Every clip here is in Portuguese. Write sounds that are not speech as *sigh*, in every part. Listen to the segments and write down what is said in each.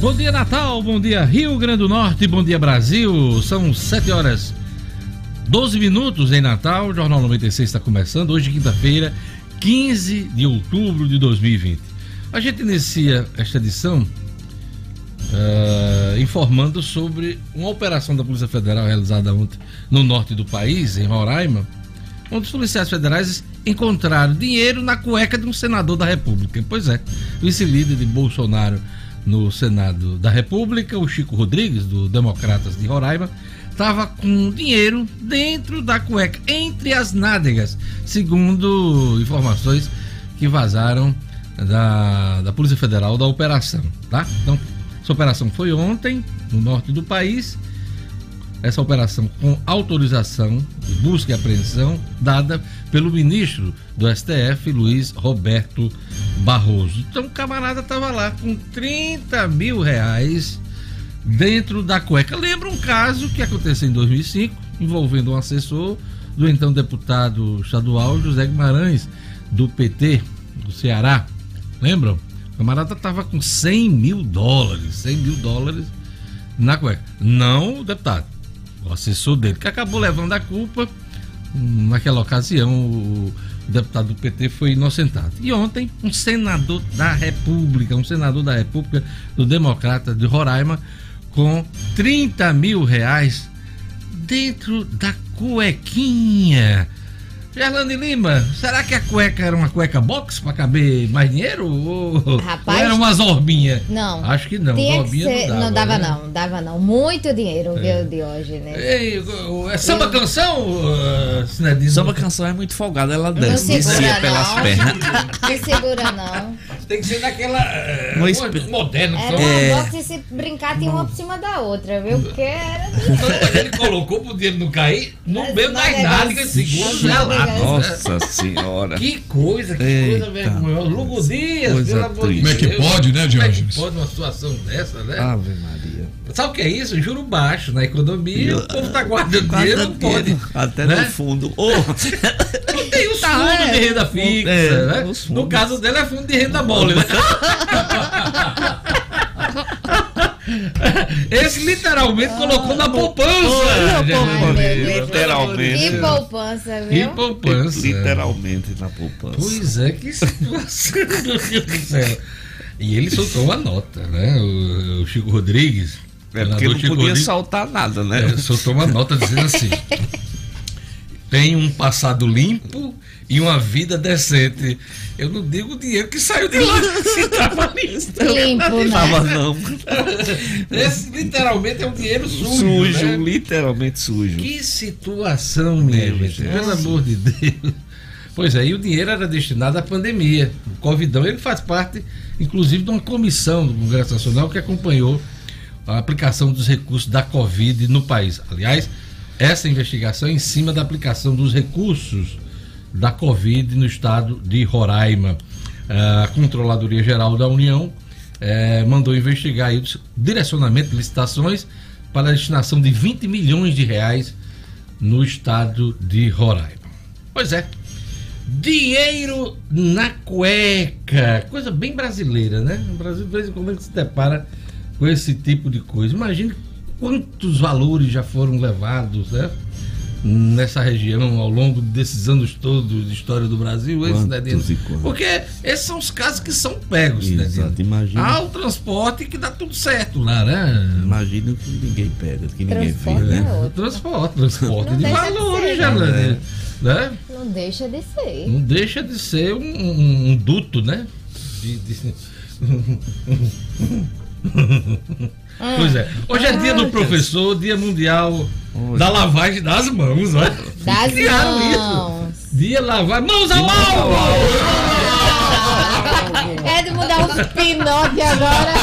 Bom dia Natal, bom dia Rio Grande do Norte, bom dia Brasil. São 7 horas 12 minutos em Natal. O Jornal 96 está começando hoje, quinta-feira, 15 de outubro de 2020. A gente inicia esta edição uh, informando sobre uma operação da Polícia Federal realizada ontem no norte do país, em Roraima, onde os policiais federais encontraram dinheiro na cueca de um senador da República. Pois é, vice-líder de Bolsonaro no Senado da República, o Chico Rodrigues, do Democratas de Roraima, estava com dinheiro dentro da cueca, entre as nádegas, segundo informações que vazaram da, da Polícia Federal da operação, tá? Então, essa operação foi ontem, no norte do país. Essa operação com autorização de busca e apreensão dada pelo ministro do STF, Luiz Roberto Barroso. Então o camarada estava lá com 30 mil reais dentro da cueca. Lembra um caso que aconteceu em 2005, envolvendo um assessor do então deputado estadual José Guimarães, do PT, do Ceará. Lembram? O camarada estava com 100 mil dólares, 100 mil dólares na cueca. Não o deputado, o assessor dele, que acabou levando a culpa. Naquela ocasião, o deputado do PT foi inocentado. E ontem, um senador da República, um senador da República do Democrata de Roraima, com 30 mil reais dentro da cuequinha Gerlane Lima, será que a cueca era uma cueca box para caber mais dinheiro? Ou, Rapaz, ou era uma zorbinha? Não. Acho que não. Zorbinha ser, não dava. Não dava, né? não. Dava não. Muito dinheiro, é. viu, de hoje, né? Ei, é samba canção, uh, Samba canção é muito folgada, ela desce, descia pelas pernas. Não segura, não. Tem que ser daquela. Uh, esp... moderno. Era uma box e se brincar tinha uma por cima da outra, viu? Porque era. Então, ele colocou pro dinheiro não cair no meio das nádegas, segundo ela. Nossa senhora. Que coisa, que Eita. coisa vergonhosa. Lugo Dias, pelo amor de Como é que pode, né, Jorge? Como é que pode uma situação dessa, né? Ave Maria. Sabe o que é isso? Juro baixo na economia, Eu, o povo tá guardando *laughs* dinheiro, não pode. Até né? no fundo. Oh. *laughs* Não tem os tá, fundos é, de renda fixa, é, né? No caso dele é fundo de renda mole, né? *laughs* *laughs* Esse literalmente ah, colocou na poupança. literalmente. Que poupança, viu? Que poupança. Literalmente na poupança. Pois é, que situação, *laughs* meu Deus do céu. E ele soltou uma nota, né? O, o Chico Rodrigues. É porque não Chico podia Rodrigues, soltar nada, né? É, soltou uma nota dizendo assim: tem um passado limpo e uma vida decente. Eu não digo o dinheiro que saiu de lá, *laughs* se. Limpo, não. não. *laughs* Esse literalmente é um dinheiro sujo. Sujo, né? literalmente sujo. Que situação, minha gente. Pelo amor de Deus. Pois é, e o dinheiro era destinado à pandemia. O Covidão, ele faz parte, inclusive, de uma comissão do Congresso Nacional que acompanhou a aplicação dos recursos da Covid no país. Aliás, essa investigação é em cima da aplicação dos recursos da Covid no estado de Roraima. A Controladoria Geral da União eh, mandou investigar o direcionamento de licitações para a destinação de 20 milhões de reais no estado de Roraima. Pois é, dinheiro na cueca, coisa bem brasileira, né? O Brasil, de vez em quando, se depara com esse tipo de coisa. Imagine quantos valores já foram levados, né? Nessa região ao longo desses anos todos de história do Brasil, quantos né, Porque esses são os casos que são pegos, né, Exato, imagina. Há o transporte que dá tudo certo lá, né? Imagina que ninguém pega, que ninguém vê, né? É transporte, transporte de valores, já, né? né? Não deixa de ser. Não deixa de ser um, um, um duto, né? De, de... *laughs* *laughs* Ah. Pois é. Hoje é dia do professor, dia mundial da lavagem das mãos, olha. Das Criaram mãos. isso. Dia lavar mãos ao alvo. É *laughs* de mudar o pinote agora.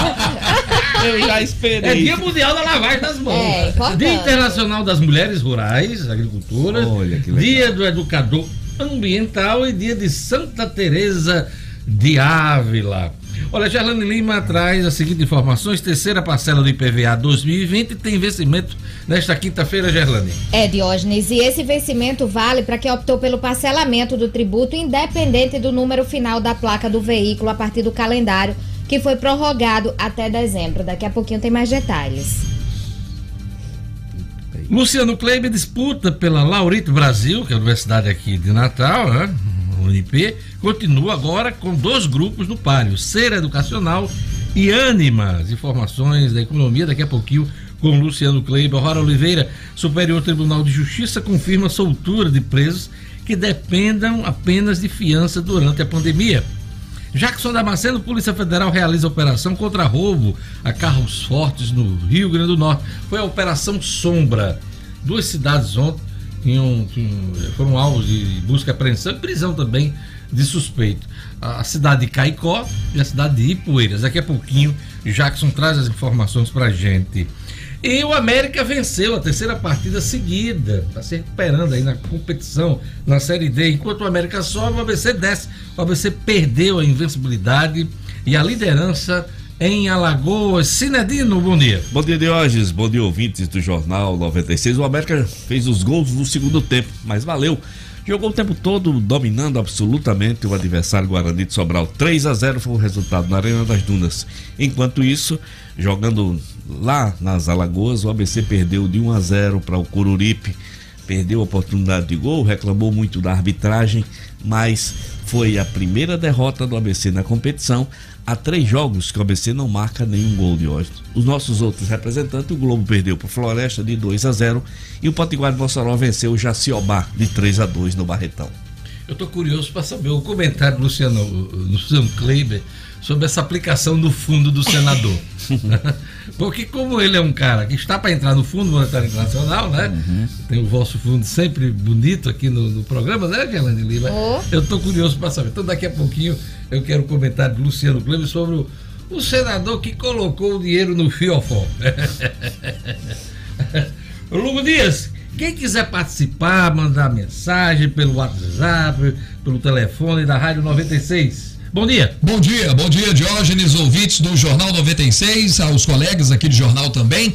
*laughs* Eu já esperei. É dia mundial da lavagem das mãos. É, dia internacional das mulheres rurais, agricultoras. Olha que legal. Dia do educador ambiental e dia de Santa Teresa de Ávila. Olha, Gerlane Lima traz as seguintes informações: terceira parcela do IPVA 2020 tem vencimento nesta quinta-feira, Gerlane. É, Diógenes, e esse vencimento vale para quem optou pelo parcelamento do tributo, independente do número final da placa do veículo a partir do calendário que foi prorrogado até dezembro. Daqui a pouquinho tem mais detalhes. Luciano Kleber disputa pela Laurito Brasil, que é a universidade aqui de Natal, né? UNP, continua agora com dois grupos no páreo, Cera Educacional e Ânima. Informações da economia daqui a pouquinho com Luciano Kleber. Rora Oliveira, Superior Tribunal de Justiça confirma soltura de presos que dependam apenas de fiança durante a pandemia. Jackson Damasceno, Polícia Federal realiza operação contra roubo a carros fortes no Rio Grande do Norte. Foi a Operação Sombra. Duas cidades ontem tinham, tinham, foram alvos de busca e apreensão e prisão também de suspeito. A cidade de Caicó e a cidade de Ipueiras. Daqui a pouquinho, Jackson traz as informações pra gente. E o América venceu a terceira partida seguida, está se recuperando aí na competição na Série D. Enquanto o América sobe, o ABC desce. O ABC perdeu a invencibilidade e a liderança em Alagoas. Cinedino, bom dia. Bom dia, Diógenes. Bom dia, ouvintes do Jornal 96. O América fez os gols no segundo tempo, mas valeu. Jogou o tempo todo dominando absolutamente o adversário Guarani de Sobral. 3 a 0 foi o resultado na Arena das Dunas. Enquanto isso, jogando lá nas Alagoas, o ABC perdeu de 1 a 0 para o Cururipe. Perdeu a oportunidade de gol, reclamou muito da arbitragem, mas foi a primeira derrota do ABC na competição. Há três jogos que o ABC não marca nenhum gol de hoje. Os nossos outros representantes, o Globo perdeu para o Floresta de 2 a 0 e o Potiguar de Mossoró venceu o Jaciobá de 3 a 2 no Barretão. Eu estou curioso para saber o comentário do Luciano, Luciano Kleiber sobre essa aplicação no fundo do senador. *laughs* Porque como ele é um cara que está para entrar no Fundo Monetário Internacional, né? Uhum. Tem o vosso fundo sempre bonito aqui no, no programa, né, Gelane Lima? Oh. Eu estou curioso para saber. Então daqui a pouquinho eu quero o comentário do Luciano Kleber sobre o, o senador que colocou o dinheiro no fiofó. *laughs* Lugo Dias, quem quiser participar, mandar mensagem pelo WhatsApp, pelo telefone da Rádio 96 Bom dia. Bom dia, bom dia, Diógenes, ouvintes do Jornal 96, aos colegas aqui do jornal também.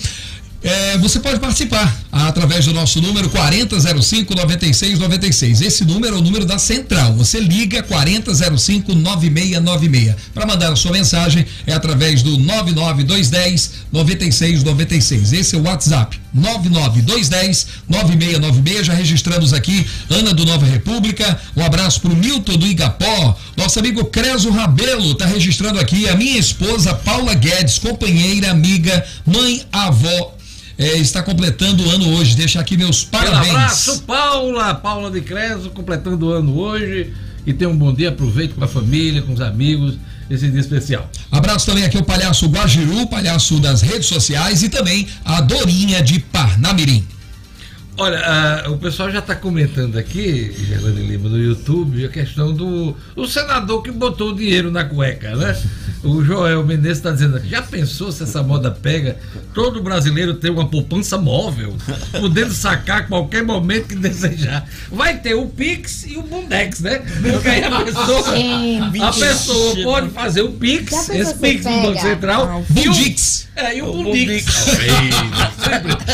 É, você pode participar através do nosso número 4005 9696. Esse número é o número da central. Você liga 4005 9696. Para mandar a sua mensagem é através do 99210 9696. Esse é o WhatsApp. 99210 9696. Já registramos aqui Ana do Nova República. Um abraço para o Milton do Igapó. Nosso amigo Creso Rabelo está registrando aqui. A minha esposa Paula Guedes, companheira, amiga, mãe, avó é, está completando o ano hoje. Deixa aqui meus parabéns. Um abraço, Paula, Paula de Creso, completando o ano hoje. E tenha um bom dia, aproveite com a família, com os amigos, esse dia especial. Abraço também aqui o palhaço Guajiru, palhaço das redes sociais e também a Dorinha de Parnamirim. Olha, uh, o pessoal já está comentando aqui, Gerlane Lima, no YouTube, a questão do o senador que botou o dinheiro na cueca, né? O Joel Menezes está dizendo, já pensou se essa moda pega? Todo brasileiro tem uma poupança móvel, podendo sacar a qualquer momento que desejar. Vai ter o Pix e o Bundex, né? Porque aí a pessoa, *laughs* a pessoa pode fazer o Pix, esse Pix no Banco Central. Bundix. É, e o Bundix. *laughs*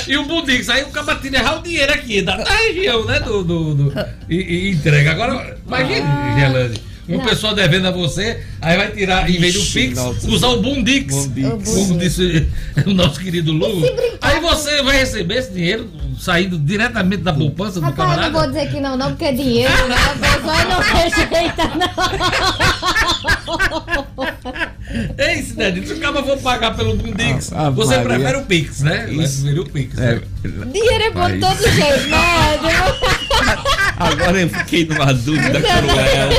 E o Bundix. Aí o cabatinho errar o dinheiro aqui, da, da região, né? Do, do, do e, e, entrega. Agora, imagine, ah. Gelane. Uma pessoa devendo a você, aí vai tirar, em vez do Pix, usar o Bundix. Bundix. Como disse *laughs* o nosso querido Lu. Aí você vai receber esse dinheiro saindo diretamente da poupança do Rapaz, camarada. não vou dizer que não, não, porque é dinheiro, né? A pessoa não *laughs* rejeita, não. Ei, Cidadinho, se o cara for pagar pelo Bundix, ah, você Maria. prefere o Pix, né? Isso. Prefere o Pix. É, né? Dinheiro é bom de todo jeito, né? *laughs* Agora eu fiquei numa dúvida cruel.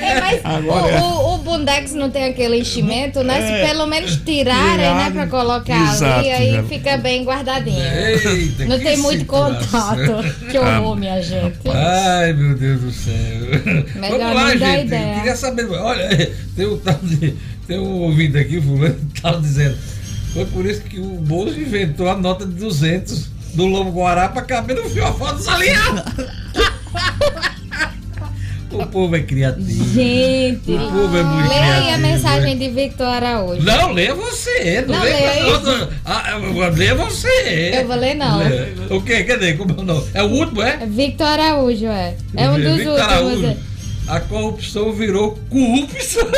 É, mas Agora, o, o, o, Bundex não tem aquele enchimento, né? Se é. pelo menos tirarem, né? Pra colocar Exato, ali, aí já. fica bem guardadinho. Eita, não tem muito contato. Que horror, minha gente. Ai, meu Deus do céu. Melhor Vamos lá, gente. Ideia. Queria saber. Olha, tem um, tem um ouvido aqui, fulano, que tava dizendo. Foi por isso que o Bolso inventou a nota de 200 do Lobo Guará pra caber no fiofó dos aliados. *laughs* O povo é criativo. Gente, o povo é muito leia criativo. A mensagem de Victor Araújo. Não, leia você. Não, não leia leia ah, Leia você. Eu vou ler, não. Leia. O quê? Cadê? Como é o nome? É o último, é? Victor Araújo, é. É um dos Victor últimos. Araújo. A corrupção virou corrupção. *laughs*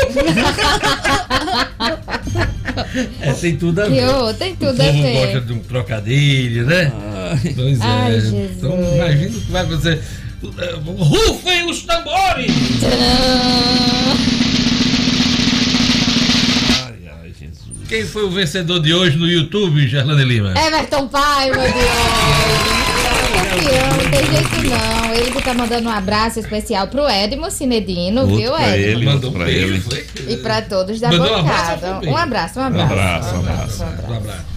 É, tem tudo a ver. Oh, tem tudo o a ver. gosta de um trocadilho, né? Ai. Pois é. Ai, Jesus. Então imagina o que vai acontecer. Rufem os tambores! Quem foi o vencedor de hoje no YouTube, Gerlane Lima? Everton Paiva de hoje campeão, não tem jeito não. Ele que tá mandando um abraço especial pro Edmo Cinedino, outro viu, Edmo? Ele, mandou pra ele. E pra todos da Mandou bancada. Um abraço, um abraço. Um abraço, um abraço. Um abraço. Um abraço.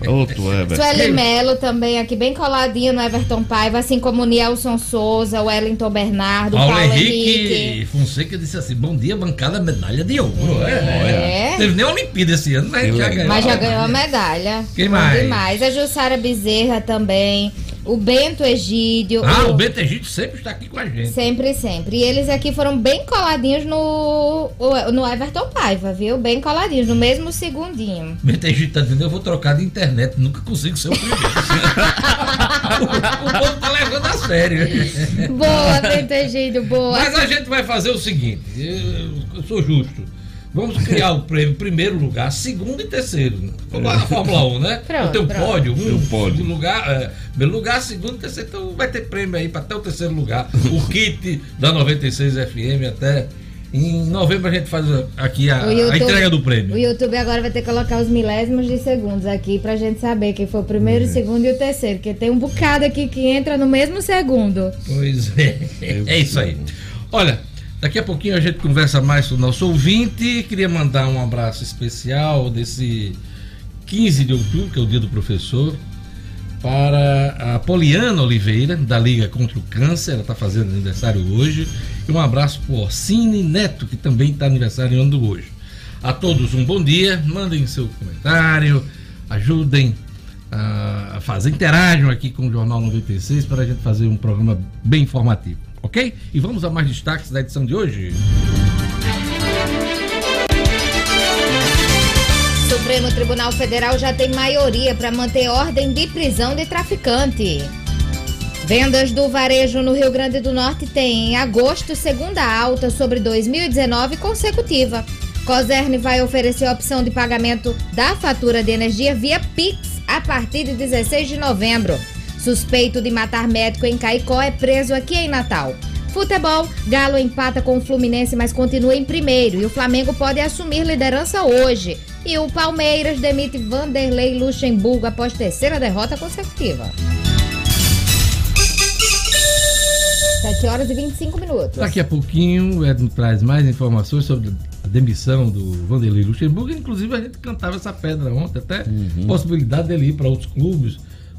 *laughs* Outro Everton. Sueli Melo também aqui bem coladinho no Everton Paiva, assim como o Nielson Souza, o Wellington Bernardo, Paulo, Paulo Henrique, Henrique. Fonseca disse assim: bom dia, bancada, medalha de ouro. É. é. Teve nem Olimpíada esse ano, mas já ganhou. Mas já ganhou a medalha. Quem mais? Demais. A Jussara Bezerra também. O Bento Egídio. Ah, o... o Bento Egídio sempre está aqui com a gente. Sempre, sempre. E eles aqui foram bem coladinhos no, no Everton Paiva, viu? Bem coladinhos, no mesmo segundinho. Bento Egídio tá dizendo, eu vou trocar de internet, nunca consigo ser o primeiro. o, *laughs* *laughs* o povo tá levando a sério. Boa, Bento Egídio, boa. Mas a gente vai fazer o seguinte, eu, eu sou justo. Vamos criar o prêmio primeiro lugar, segundo e terceiro. Como na Fórmula 1, né? Pronto, tem um pódio, um, um pódio. lugar, é, primeiro lugar, segundo e terceiro. Então vai ter prêmio aí para até o terceiro lugar. o *laughs* kit da 96 FM até. Em novembro a gente faz aqui a, YouTube, a, entrega do prêmio. O YouTube agora vai ter que colocar os milésimos de segundos aqui pra gente saber quem foi o primeiro, o segundo e o terceiro. Porque tem um bocado aqui que entra no mesmo segundo. Pois é. É isso aí. Olha, Daqui a pouquinho a gente conversa mais com o nosso ouvinte. Queria mandar um abraço especial desse 15 de outubro, que é o dia do professor, para a Poliana Oliveira, da Liga contra o Câncer. Ela está fazendo aniversário hoje. E um abraço para o Orsine Neto, que também está aniversariando hoje. A todos um bom dia. Mandem seu comentário, ajudem a fazer, interajam aqui com o Jornal 96 para a gente fazer um programa bem informativo ok? E vamos a mais destaques da edição de hoje. Supremo Tribunal Federal já tem maioria para manter ordem de prisão de traficante. Vendas do varejo no Rio Grande do Norte têm em agosto segunda alta sobre 2019 consecutiva. Coserne vai oferecer a opção de pagamento da fatura de energia via Pix a partir de 16 de novembro. Suspeito de matar médico em Caicó é preso aqui em Natal. Futebol, Galo empata com o Fluminense, mas continua em primeiro. E o Flamengo pode assumir liderança hoje. E o Palmeiras demite Vanderlei Luxemburgo após terceira derrota consecutiva. 7 horas e 25 minutos. Daqui a pouquinho o Edno traz mais informações sobre a demissão do Vanderlei Luxemburgo. Inclusive a gente cantava essa pedra ontem, até uhum. possibilidade dele ir para outros clubes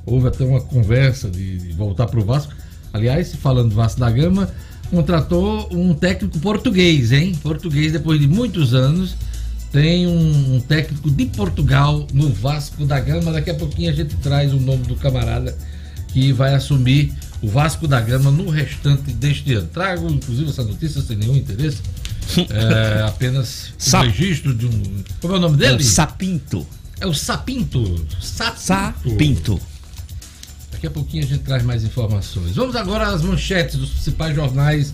houve até uma conversa de, de voltar para o Vasco. Aliás, falando do Vasco da Gama, contratou um técnico português, hein? Português, depois de muitos anos, tem um, um, técnico de Portugal no Vasco da Gama. Daqui a pouquinho a gente traz o nome do camarada que vai assumir o Vasco da Gama no restante deste ano. Trago, inclusive, essa notícia sem nenhum interesse. *laughs* É, apenas o registro de um. Como é o nome dele? É o Sapinto. É o Sapinto. Sapinto. Sapinto. Daqui a pouquinho a gente traz mais informações. Vamos agora às manchetes dos principais jornais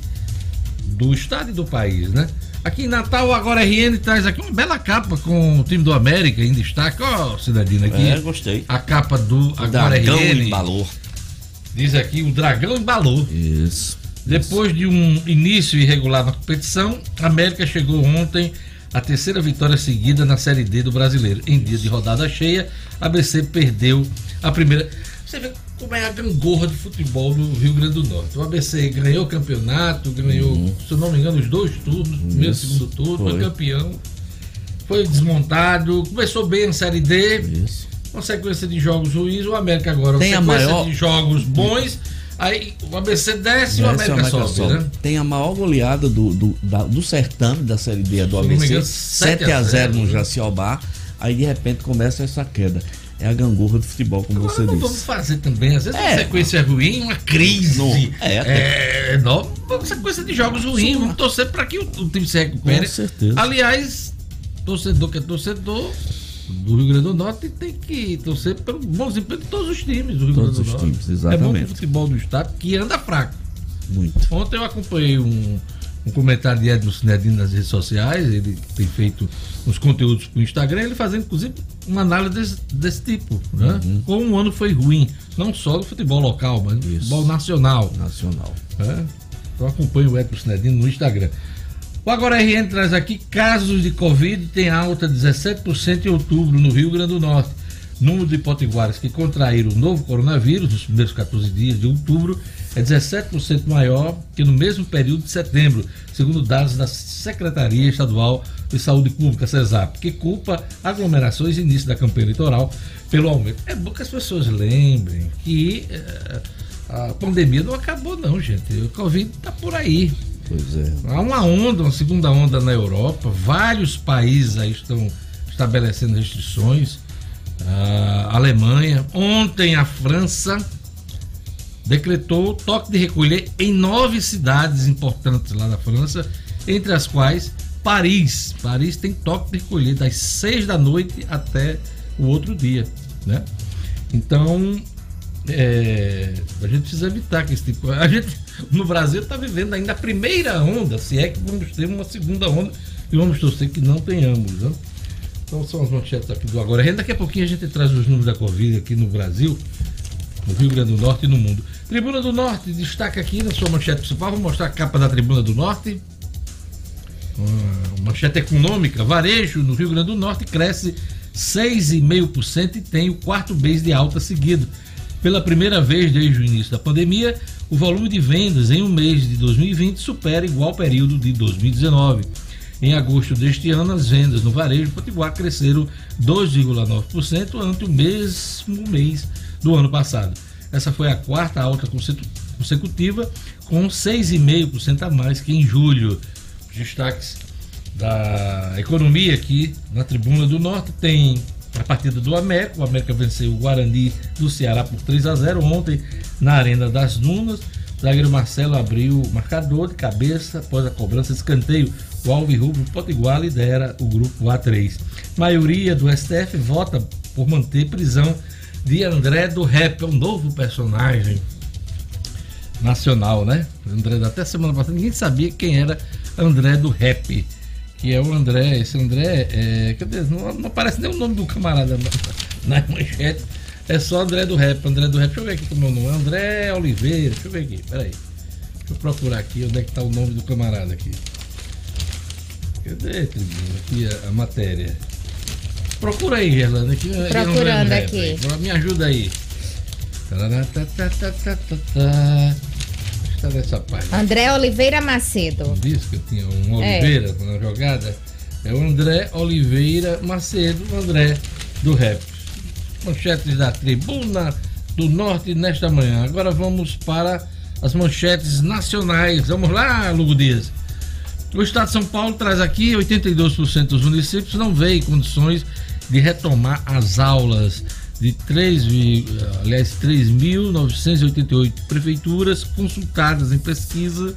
do estado e do país, né? Aqui em Natal, agora RN traz aqui uma bela capa com o time do América em destaque. Ó, oh, cidadino aqui. É, gostei. A capa do o agora Dragão RN. embalou. Diz aqui, o Dragão embalou. Isso. Depois de um início irregular na competição, a América chegou ontem à terceira vitória seguida na Série D do Brasileiro. Em dia de rodada cheia, a ABC perdeu a primeira. Você vê como é a gangorra de futebol do Rio Grande do Norte. O ABC ganhou o campeonato, ganhou, uhum. se eu não me engano, os dois turnos, primeiro e segundo turno, foi. foi. campeão, foi desmontado, começou bem a Série D, Isso. uma sequência de jogos ruins, o América agora, Tem uma sequência maior... de jogos bons. Aí o ABC desce, e o América, América sobe, sobe, né? Tem a maior goleada do, do, da, do certame da Série D do ABC, engano, 7 a 0 no Jaciobá. Aí de repente começa essa queda é a gangorra do futebol, como Agora, você disse. Vamos fazer também, às vezes, é. uma sequência ruim, uma crise. Não. É, até. é não, uma sequência de jogos ruins. Vamos torcer para que o, o, time se recupere. Com certeza. Aliás, torcedor que é torcedor do Rio Grande do Norte tem que torcer pelo bom desempenho de todos os times do Rio todos Grande do Norte. Times, exatamente. É bom o futebol do estado que anda fraco. Muito. Ontem eu acompanhei um, um comentário de Edmo Sinedino nas redes sociais, ele tem feito uns conteúdos para o Instagram, ele fazendo inclusive uma análise desse, desse tipo, né? Uhum. Como um ano foi ruim, não só do futebol local, mas do futebol nacional. Nacional. É? Então acompanhe o Edmo Sinedino no Instagram. O Agora RN traz aqui casos de Covid tem alta de 17% em outubro no Rio Grande do Norte. Número de potiguares que contraíram o novo coronavírus nos primeiros 14 dias de outubro é 17% maior que no mesmo período de setembro, segundo dados da Secretaria Estadual de Saúde Pública, CESAP, que culpa aglomerações e início da campanha eleitoral pelo aumento. É bom que as pessoas lembrem que eh, a pandemia não acabou, não, gente. O Covid está por aí. Pois é. Há uma onda, uma segunda onda na Europa, vários países aí estão estabelecendo restrições. A Alemanha, ontem a França decretou toque de recolher em nove cidades importantes lá da França, entre as quais Paris. Paris tem toque de recolher das seis da noite até o outro dia, né? Então, é, a gente precisa evitar que esse tipo. A gente no Brasil está vivendo ainda a primeira onda, se é que vamos ter uma segunda onda e vamos torcer que não tenhamos, né? Então são as manchetes aqui do Agora. Daqui a pouquinho a gente traz os números da Covid aqui no Brasil, no Rio Grande do Norte e no mundo. Tribuna do Norte, destaca aqui na sua manchete principal. Vou mostrar a capa da Tribuna do Norte. Uma manchete econômica. Varejo no Rio Grande do Norte cresce 6,5% e tem o quarto mês de alta seguido. Pela primeira vez desde o início da pandemia, o volume de vendas em um mês de 2020 supera igual período de 2019. Em agosto deste ano, as vendas no varejo Potiguar cresceram 2,9% ante o mesmo mês do ano passado. Essa foi a quarta alta consecutiva, com 6,5% a mais que em julho. Os destaques da economia aqui na Tribuna do Norte tem a partida do América. O América venceu o Guarani do Ceará por 3 a 0 ontem na Arena das Dunas. O zagueiro Marcelo abriu o marcador de cabeça após a cobrança de escanteio. O Alves Rubro Potiguar lidera o grupo A3. A maioria do STF vota por manter prisão de André do Rap, é um novo personagem nacional, né? André, até semana passada ninguém sabia quem era André do Rap, que é o André, esse André, é, cadê? Não, não aparece nem o nome do camarada na, na manchete, é só André do Rap, André do Rap, deixa eu ver aqui como é o nome, André Oliveira, deixa eu ver aqui, peraí, deixa eu procurar aqui onde é que tá o nome do camarada aqui. Cadê, Aqui a, a matéria. Procura aí, Gerlanda. Que Procurando aqui. Me ajuda aí. Está nessa página. André Oliveira Macedo. Não disse que eu tinha um Oliveira é. na jogada? É o André Oliveira Macedo, André do Rap. Manchetes da Tribuna do Norte nesta manhã. Agora vamos para as manchetes nacionais. Vamos lá, Lugo Dias. O Estado de São Paulo traz aqui 82% dos municípios não veem condições de retomar as aulas de 3, aliás, 3.988 prefeituras consultadas em pesquisa,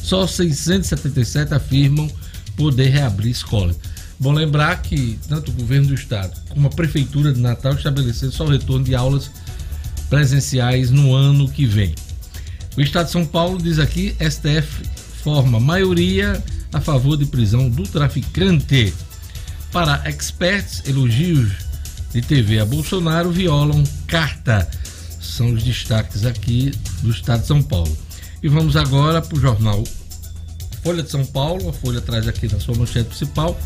só 677 afirmam poder reabrir escola. Bom lembrar que tanto o governo do estado como a prefeitura de Natal estabeleceram só o retorno de aulas presenciais no ano que vem. O estado de São Paulo diz aqui, STF forma maioria a favor de prisão do traficante. Para experts, elogios de TV a Bolsonaro violam carta. São os destaques aqui do estado de São Paulo. E vamos agora para o jornal Folha de São Paulo. A Folha traz aqui na sua manchete principal.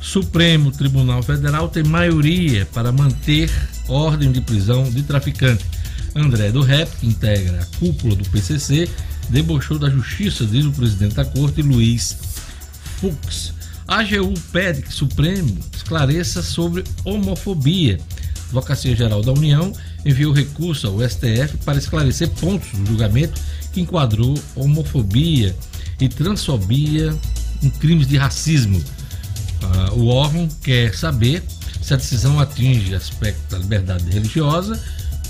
Supremo Tribunal Federal tem maioria para manter ordem de prisão de traficante. André do Rep, que integra a cúpula do PCC, debochou da justiça, diz o presidente da corte, Luiz Fux. A AGU pede que o Supremo esclareça sobre homofobia. A Advocacia Geral da União enviou recurso ao STF para esclarecer pontos do julgamento que enquadrou homofobia e transfobia em crimes de racismo. Uh, o órgão quer saber se a decisão atinge aspectos da liberdade religiosa,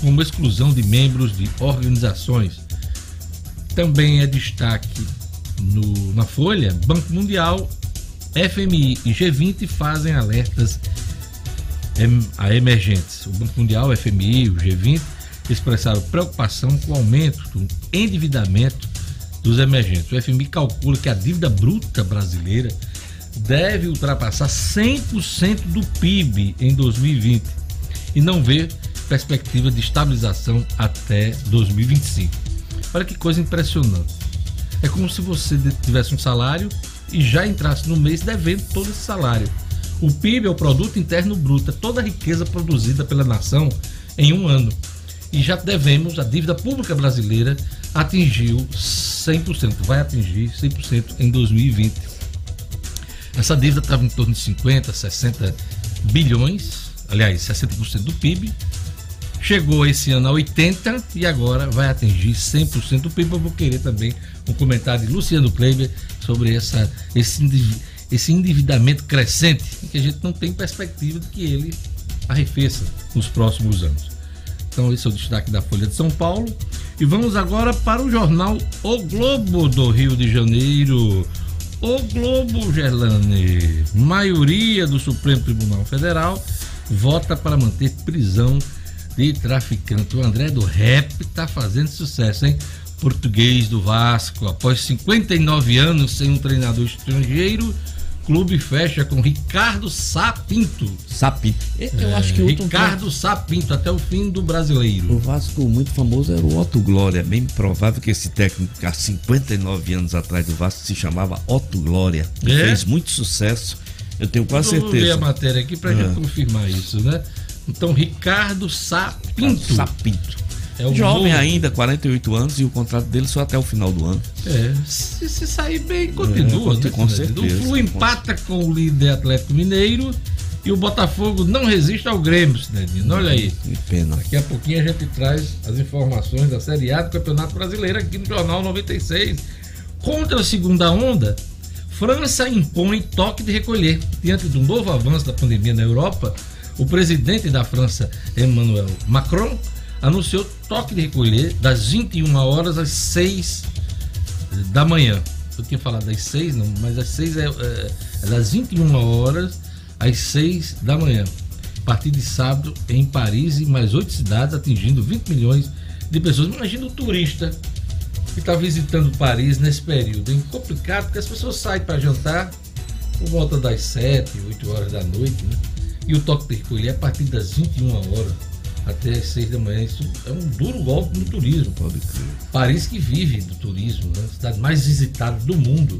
como exclusão de membros de organizações. Também é destaque no, na Folha, Banco Mundial, FMI e G20 fazem alertas a emergentes. O Banco Mundial, FMI e o G20 expressaram preocupação com o aumento do endividamento dos emergentes. O FMI calcula que a dívida bruta brasileira deve ultrapassar 100% do PIB em 2020 e não vê perspectiva de estabilização até 2025. Olha que coisa impressionante. É como se você tivesse um salário e já entrasse no mês devendo todo esse salário. O PIB é o produto interno bruto, é toda a riqueza produzida pela nação em um ano. E já devemos, a dívida pública brasileira atingiu 100%, vai atingir 100% em 2020. Essa dívida estava em torno de 50, 60 bilhões, aliás, 60% do PIB. Chegou esse ano a 80 e agora vai atingir 100% do PIB. Eu vou querer também um comentário de Luciano Kleiber sobre essa, esse, esse endividamento crescente, que a gente não tem perspectiva de que ele arrefeça nos próximos anos. Então, esse é o destaque da Folha de São Paulo. E vamos agora para o jornal O Globo do Rio de Janeiro. O Globo, Gerlane. Maioria do Supremo Tribunal Federal vota para manter prisão de traficante. O André do Rap está fazendo sucesso, hein? Português do Vasco, após 59 anos sem um treinador estrangeiro, clube fecha com Ricardo Sapinto. Sapinto. Eu é, acho que o Ricardo Sapinto, até o fim do brasileiro. O Vasco muito famoso era o Otto Glória. É bem provável que esse técnico, há 59 anos atrás do Vasco, se chamava Otto Glória. É? Fez muito sucesso. Eu tenho quase certeza. Eu vou ver a matéria aqui para é. gente confirmar isso, né? Então, Ricardo Sapinto. Sapinto. É Jovem novo. ainda, 48 anos, e o contrato dele só até o final do ano. É, se, se sair bem, continua. É, né, com certeza. O Flu empata com o líder Atlético Mineiro e o Botafogo não resiste ao Grêmio, Cidadinho. Olha aí. Que pena. Daqui a pouquinho a gente traz as informações da Série A do Campeonato Brasileiro aqui no Jornal 96. Contra a segunda onda, França impõe toque de recolher. Diante do novo avanço da pandemia na Europa, o presidente da França, Emmanuel Macron, anunciou toque de recolher das 21 horas às 6 da manhã. Eu tinha falado das 6, não, mas às 6 é, é, é das 21 horas às 6 da manhã. A partir de sábado em Paris e mais oito cidades, atingindo 20 milhões de pessoas. Imagina o turista que está visitando Paris nesse período. É complicado porque as pessoas saem para jantar por volta das 7, 8 horas da noite, né? E o toque de recolher é a partir das 21 horas até as seis da manhã. Isso é um duro golpe no turismo. Pode crer. Paris que vive do turismo, né? cidade mais visitada do mundo.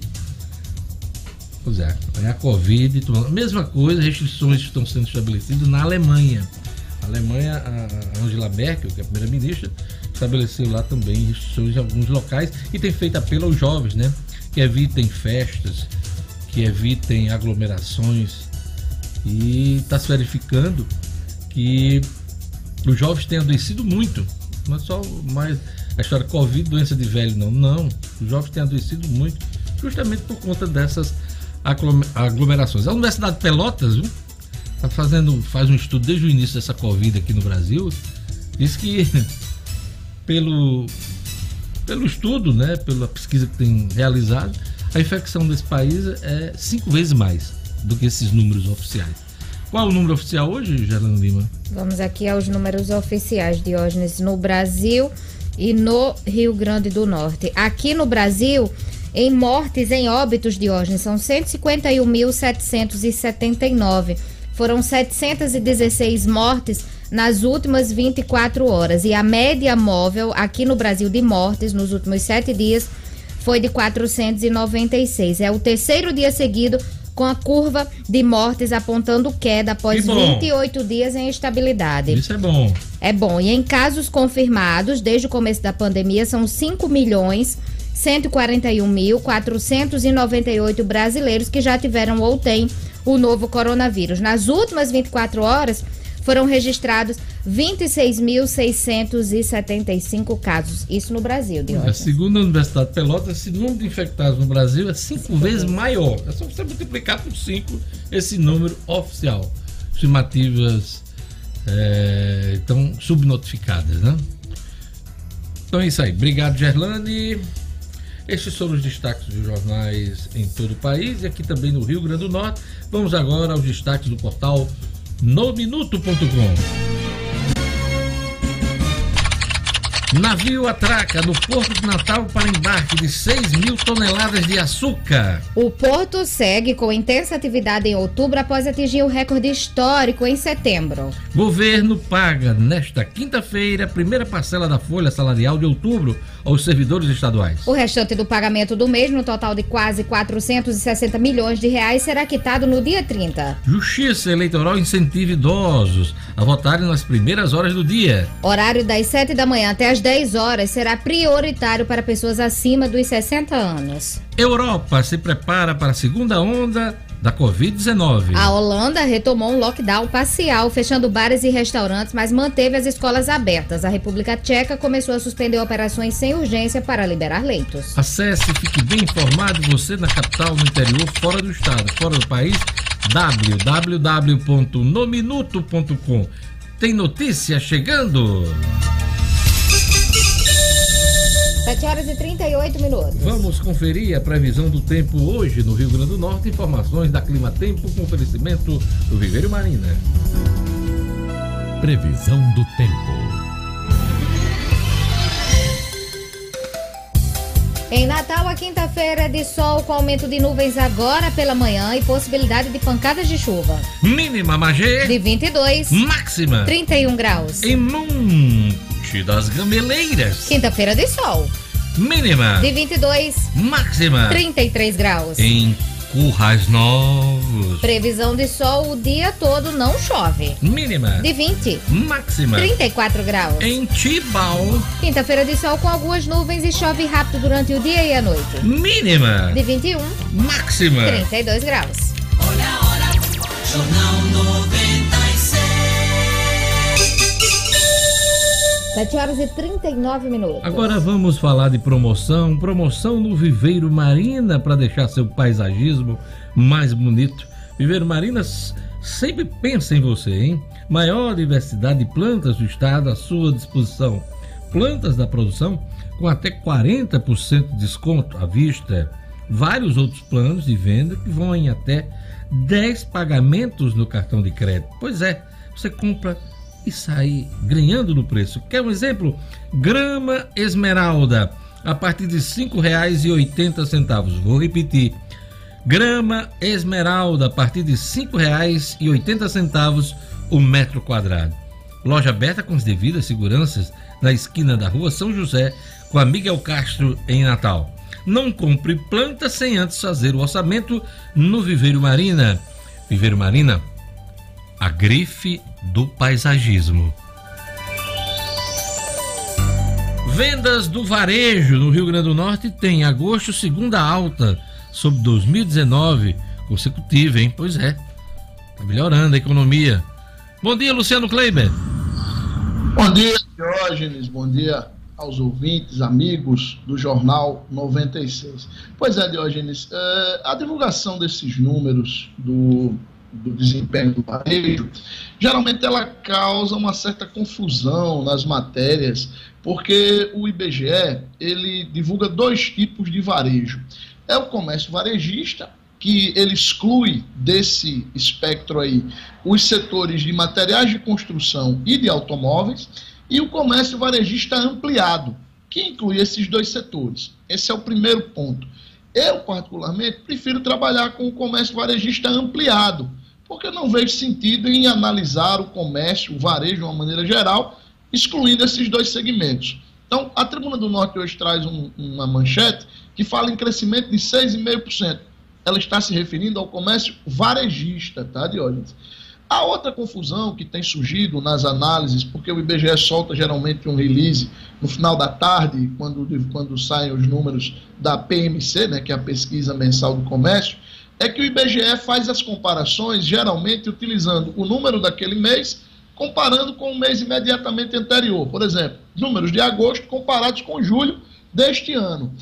Pois é, é a Covid. A mesma coisa, restrições estão sendo estabelecidas na Alemanha. A Alemanha, a Angela Merkel, que é a primeira-ministra, estabeleceu lá também restrições em alguns locais e tem feito apelo aos jovens, né? Que evitem festas, que evitem aglomerações. E está se verificando que os jovens têm adoecido muito. Não é só mais a história Covid, doença de velho, não. Não. Os jovens têm adoecido muito, justamente por conta dessas aglomerações. A Universidade de Pelotas, viu? Tá fazendo, faz um estudo desde o início dessa Covid aqui no Brasil. Diz que *laughs* pelo, pelo estudo, né, pela pesquisa que tem realizado, a infecção desse país é cinco vezes mais do que esses números oficiais. Qual o número oficial hoje, Gerlando Lima? Vamos aqui aos números oficiais, Diógenes, no Brasil e no Rio Grande do Norte. Aqui no Brasil, em mortes, em óbitos, Diógenes, são 151.779. Foram 716 mortes nas últimas 24 horas. E a média móvel aqui no Brasil de mortes nos últimos sete dias foi de 496. É o terceiro dia seguido com a curva de mortes apontando queda após 28 dias em estabilidade. Isso é bom. É bom. E em casos confirmados, desde o começo da pandemia, são 5 milhões 141.498 brasileiros que já tiveram ou têm o novo coronavírus. Nas últimas 24 horas, foram registrados 26.675 casos. Isso no Brasil, A Segundo a Universidade de Pelotas, esse número de infectados no Brasil é cinco vezes maior. É só você multiplicar por cinco esse número oficial. Estimativas é, estão subnotificadas, né? Então é isso aí. Obrigado, Gerlane. Estes foram os destaques dos jornais em todo o país e aqui também no Rio Grande do Norte. Vamos agora aos destaques do portal no minuto.com. Navio atraca no Porto de Natal para embarque de 6 mil toneladas de açúcar. O porto segue com intensa atividade em outubro após atingir o recorde histórico em setembro. Governo paga nesta quinta-feira a primeira parcela da folha salarial de outubro aos servidores estaduais. O restante do pagamento do mês, no total de quase 460 milhões de reais, será quitado no dia 30. Justiça Eleitoral incentiva idosos a votarem nas primeiras horas do dia. Horário das 7 da manhã até as 10 horas será prioritário para pessoas acima dos 60 anos. Europa se prepara para a segunda onda da Covid-19. A Holanda retomou um lockdown parcial, fechando bares e restaurantes, mas manteve as escolas abertas. A República Tcheca começou a suspender operações sem urgência para liberar leitos. Acesse e fique bem informado, você na capital, no interior, fora do estado, fora do país, www.nominuto.com. Tem notícia chegando? 7 horas e 38 minutos. Vamos conferir a previsão do tempo hoje no Rio Grande do Norte. Informações da Clima Tempo com oferecimento do Viveiro Marina. Previsão do tempo. Em Natal, a quinta-feira é de sol com aumento de nuvens agora pela manhã e possibilidade de pancadas de chuva. Mínima Magé. De 22. Máxima. 31 graus. Em Monte das Gameleiras. Quinta-feira de sol. Mínima. De 22. Máxima. 33 graus. Em Currais Novos. Previsão de sol o dia todo, não chove. Mínima. De 20. Máxima. 34 graus. Em Tibau. Quinta-feira de sol com algumas nuvens e chove rápido durante o dia e a noite. Mínima. De 21. Máxima. 32 graus. Olha a hora. Jornal 96. 7 horas e 39 minutos. Agora vamos falar de promoção. Promoção no Viveiro Marina para deixar seu paisagismo mais bonito. Viveiro Marina sempre pensa em você, hein? Maior diversidade de plantas do estado à sua disposição. Plantas da produção com até 40% de desconto à vista. Vários outros planos de venda que vão em até 10 pagamentos no cartão de crédito. Pois é, você compra e sair ganhando no preço. Quer um exemplo? Grama esmeralda a partir de R$ 5,80. Vou repetir. Grama esmeralda a partir de R$ 5,80 o metro quadrado. Loja aberta com as devidas seguranças na esquina da rua São José com a Miguel Castro em Natal. Não compre planta sem antes fazer o orçamento no Viveiro Marina. Viveiro Marina, a grife do paisagismo. Vendas do varejo no Rio Grande do Norte tem agosto segunda alta sobre 2019 consecutiva, hein? Pois é. Tá melhorando a economia. Bom dia, Luciano Kleiber. Bom dia, Diógenes. Bom dia aos ouvintes, amigos do Jornal 96. Pois é, Diógenes, é, a divulgação desses números do do desempenho do varejo, geralmente ela causa uma certa confusão nas matérias, porque o IBGE ele divulga dois tipos de varejo. É o comércio varejista, que ele exclui desse espectro aí os setores de materiais de construção e de automóveis, e o comércio varejista ampliado, que inclui esses dois setores. Esse é o primeiro ponto. Eu, particularmente, prefiro trabalhar com o comércio varejista ampliado, porque não vejo sentido em analisar o comércio, o varejo de uma maneira geral, excluindo esses dois segmentos. Então, a Tribuna do Norte hoje traz um, uma manchete que fala em crescimento de 6,5%. Ela está se referindo ao comércio varejista, tá, Diógenes? A outra confusão que tem surgido nas análises, porque o IBGE solta geralmente um release no final da tarde, quando, quando saem os números da PMC, né, que é a pesquisa mensal do comércio, é que o IBGE faz as comparações, geralmente utilizando o número daquele mês, comparando com o mês imediatamente anterior. Por exemplo, números de agosto comparados com julho deste ano.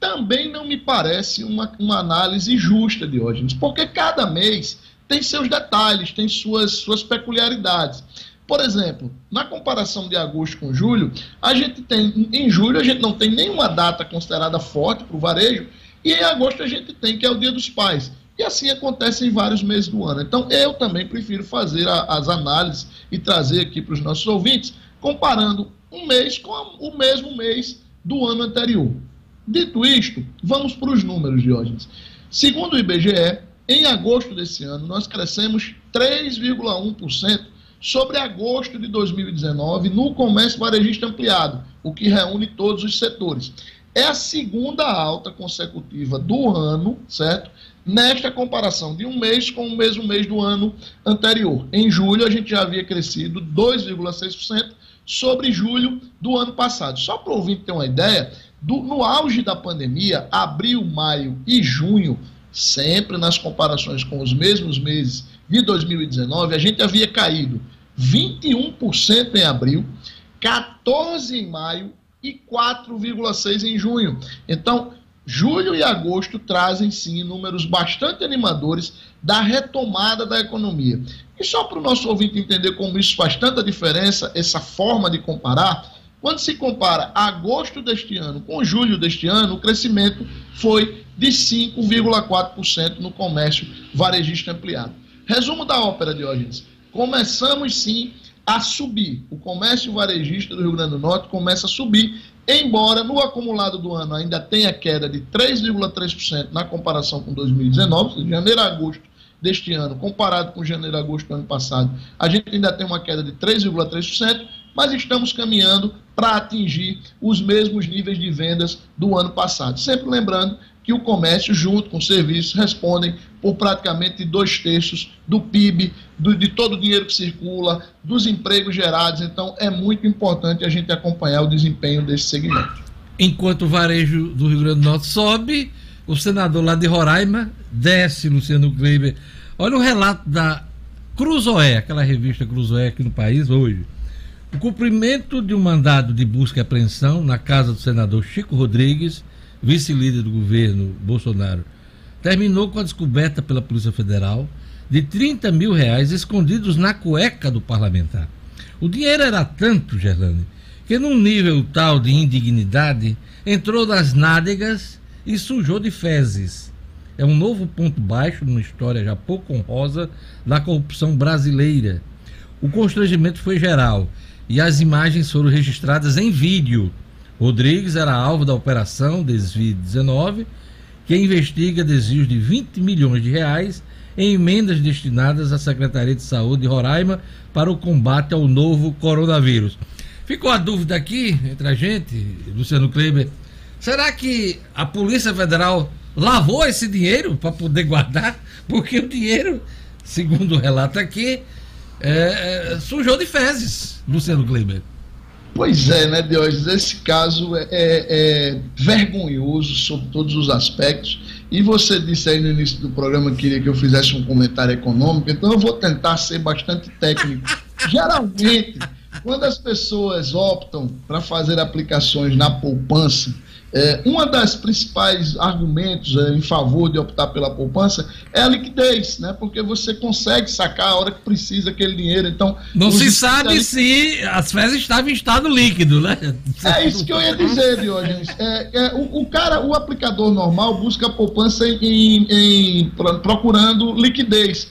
Também não me parece uma, uma análise justa, Diógenes, porque cada mês tem seus detalhes, tem suas, suas peculiaridades. Por exemplo, na comparação de agosto com julho, a gente tem, em julho, a gente não tem nenhuma data considerada forte para o varejo, e em agosto a gente tem, que é o Dia dos Pais. E assim acontece em vários meses do ano. Então, eu também prefiro fazer a, as análises e trazer aqui para os nossos ouvintes, comparando um mês com o mesmo mês do ano anterior. Dito isto, vamos para os números, Diógenes. Segundo o IBGE, em agosto desse ano, nós crescemos 3,1% sobre agosto de 2019 no comércio varejista ampliado, o que reúne todos os setores. É a segunda alta consecutiva do ano, certo? Nesta comparação de um mês com o mesmo mês do ano anterior. Em julho, a gente já havia crescido 2,6% sobre julho do ano passado. Só para o ouvinte ter uma ideia, do, no auge da pandemia, abril, maio e junho, sempre nas comparações com os mesmos meses de 2019, a gente havia caído 21% em abril, 14% em maio e 4,6% em junho. Então, julho e agosto trazem sim números bastante animadores da retomada da economia. E só para o nosso ouvinte entender como isso faz tanta diferença, essa forma de comparar, quando se compara agosto deste ano com julho deste ano, o crescimento foi de 5,4% no comércio varejista ampliado. Resumo da ópera, Diógenes. Começamos sim a subir. O comércio varejista do Rio Grande do Norte começa a subir, embora no acumulado do ano ainda tenha queda de 3,3% na comparação com 2019, de janeiro a agosto deste ano, comparado com janeiro a agosto do ano passado, a gente ainda tem uma queda de 3,3%, mas estamos caminhando para atingir os mesmos níveis de vendas do ano passado. Sempre lembrando que o comércio, junto com os serviços, respondem por praticamente dois terços do PIB, do, de todo o dinheiro que circula, dos empregos gerados. Então, é muito importante a gente acompanhar o desempenho desse segmento. Enquanto o varejo do Rio Grande do Norte sobe, o senador lá de Roraima desce, Luciano Kleiber. Olha o relato da Cruzoé, aquela revista Cruzoé aqui no país hoje. O cumprimento de um mandado de busca e apreensão na casa do senador Chico Rodrigues, vice-líder do governo Bolsonaro, terminou com a descoberta pela Polícia Federal de 30 mil reais escondidos na cueca do parlamentar. O dinheiro era tanto, Gerlane, que num nível tal de indignidade entrou nas nádegas e sujou de fezes. É um novo ponto baixo numa história já pouco honrosa da corrupção brasileira. O constrangimento foi geral e as imagens foram registradas em vídeo. Rodrigues era alvo da operação Desvio 19, que investiga desvios de 20 milhões de reais em emendas destinadas à Secretaria de Saúde de Roraima para o combate ao novo coronavírus. Ficou a dúvida aqui entre a gente, Luciano Kleber, será que a Polícia Federal lavou esse dinheiro para poder guardar? Porque o dinheiro, segundo o relato aqui, é, é, sujou de fezes, Luciano Kleber. Pois é, né, Diógenes? Esse caso é, é, é, vergonhoso sob todos os aspectos. E você disse aí no início do programa que queria que eu fizesse um comentário econômico, então eu vou tentar ser bastante técnico. *laughs* Geralmente, quando as pessoas optam para fazer aplicações na poupança, é, uma das principais argumentos é, em favor de optar pela poupança é a liquidez, né? Porque você consegue sacar a hora que precisa aquele dinheiro. Então não se sabe se as fezes estavam em estado líquido, né? É isso que eu ia dizer, Diogenes. É, é, o, o, cara, o aplicador normal busca a poupança em, em, em procurando liquidez.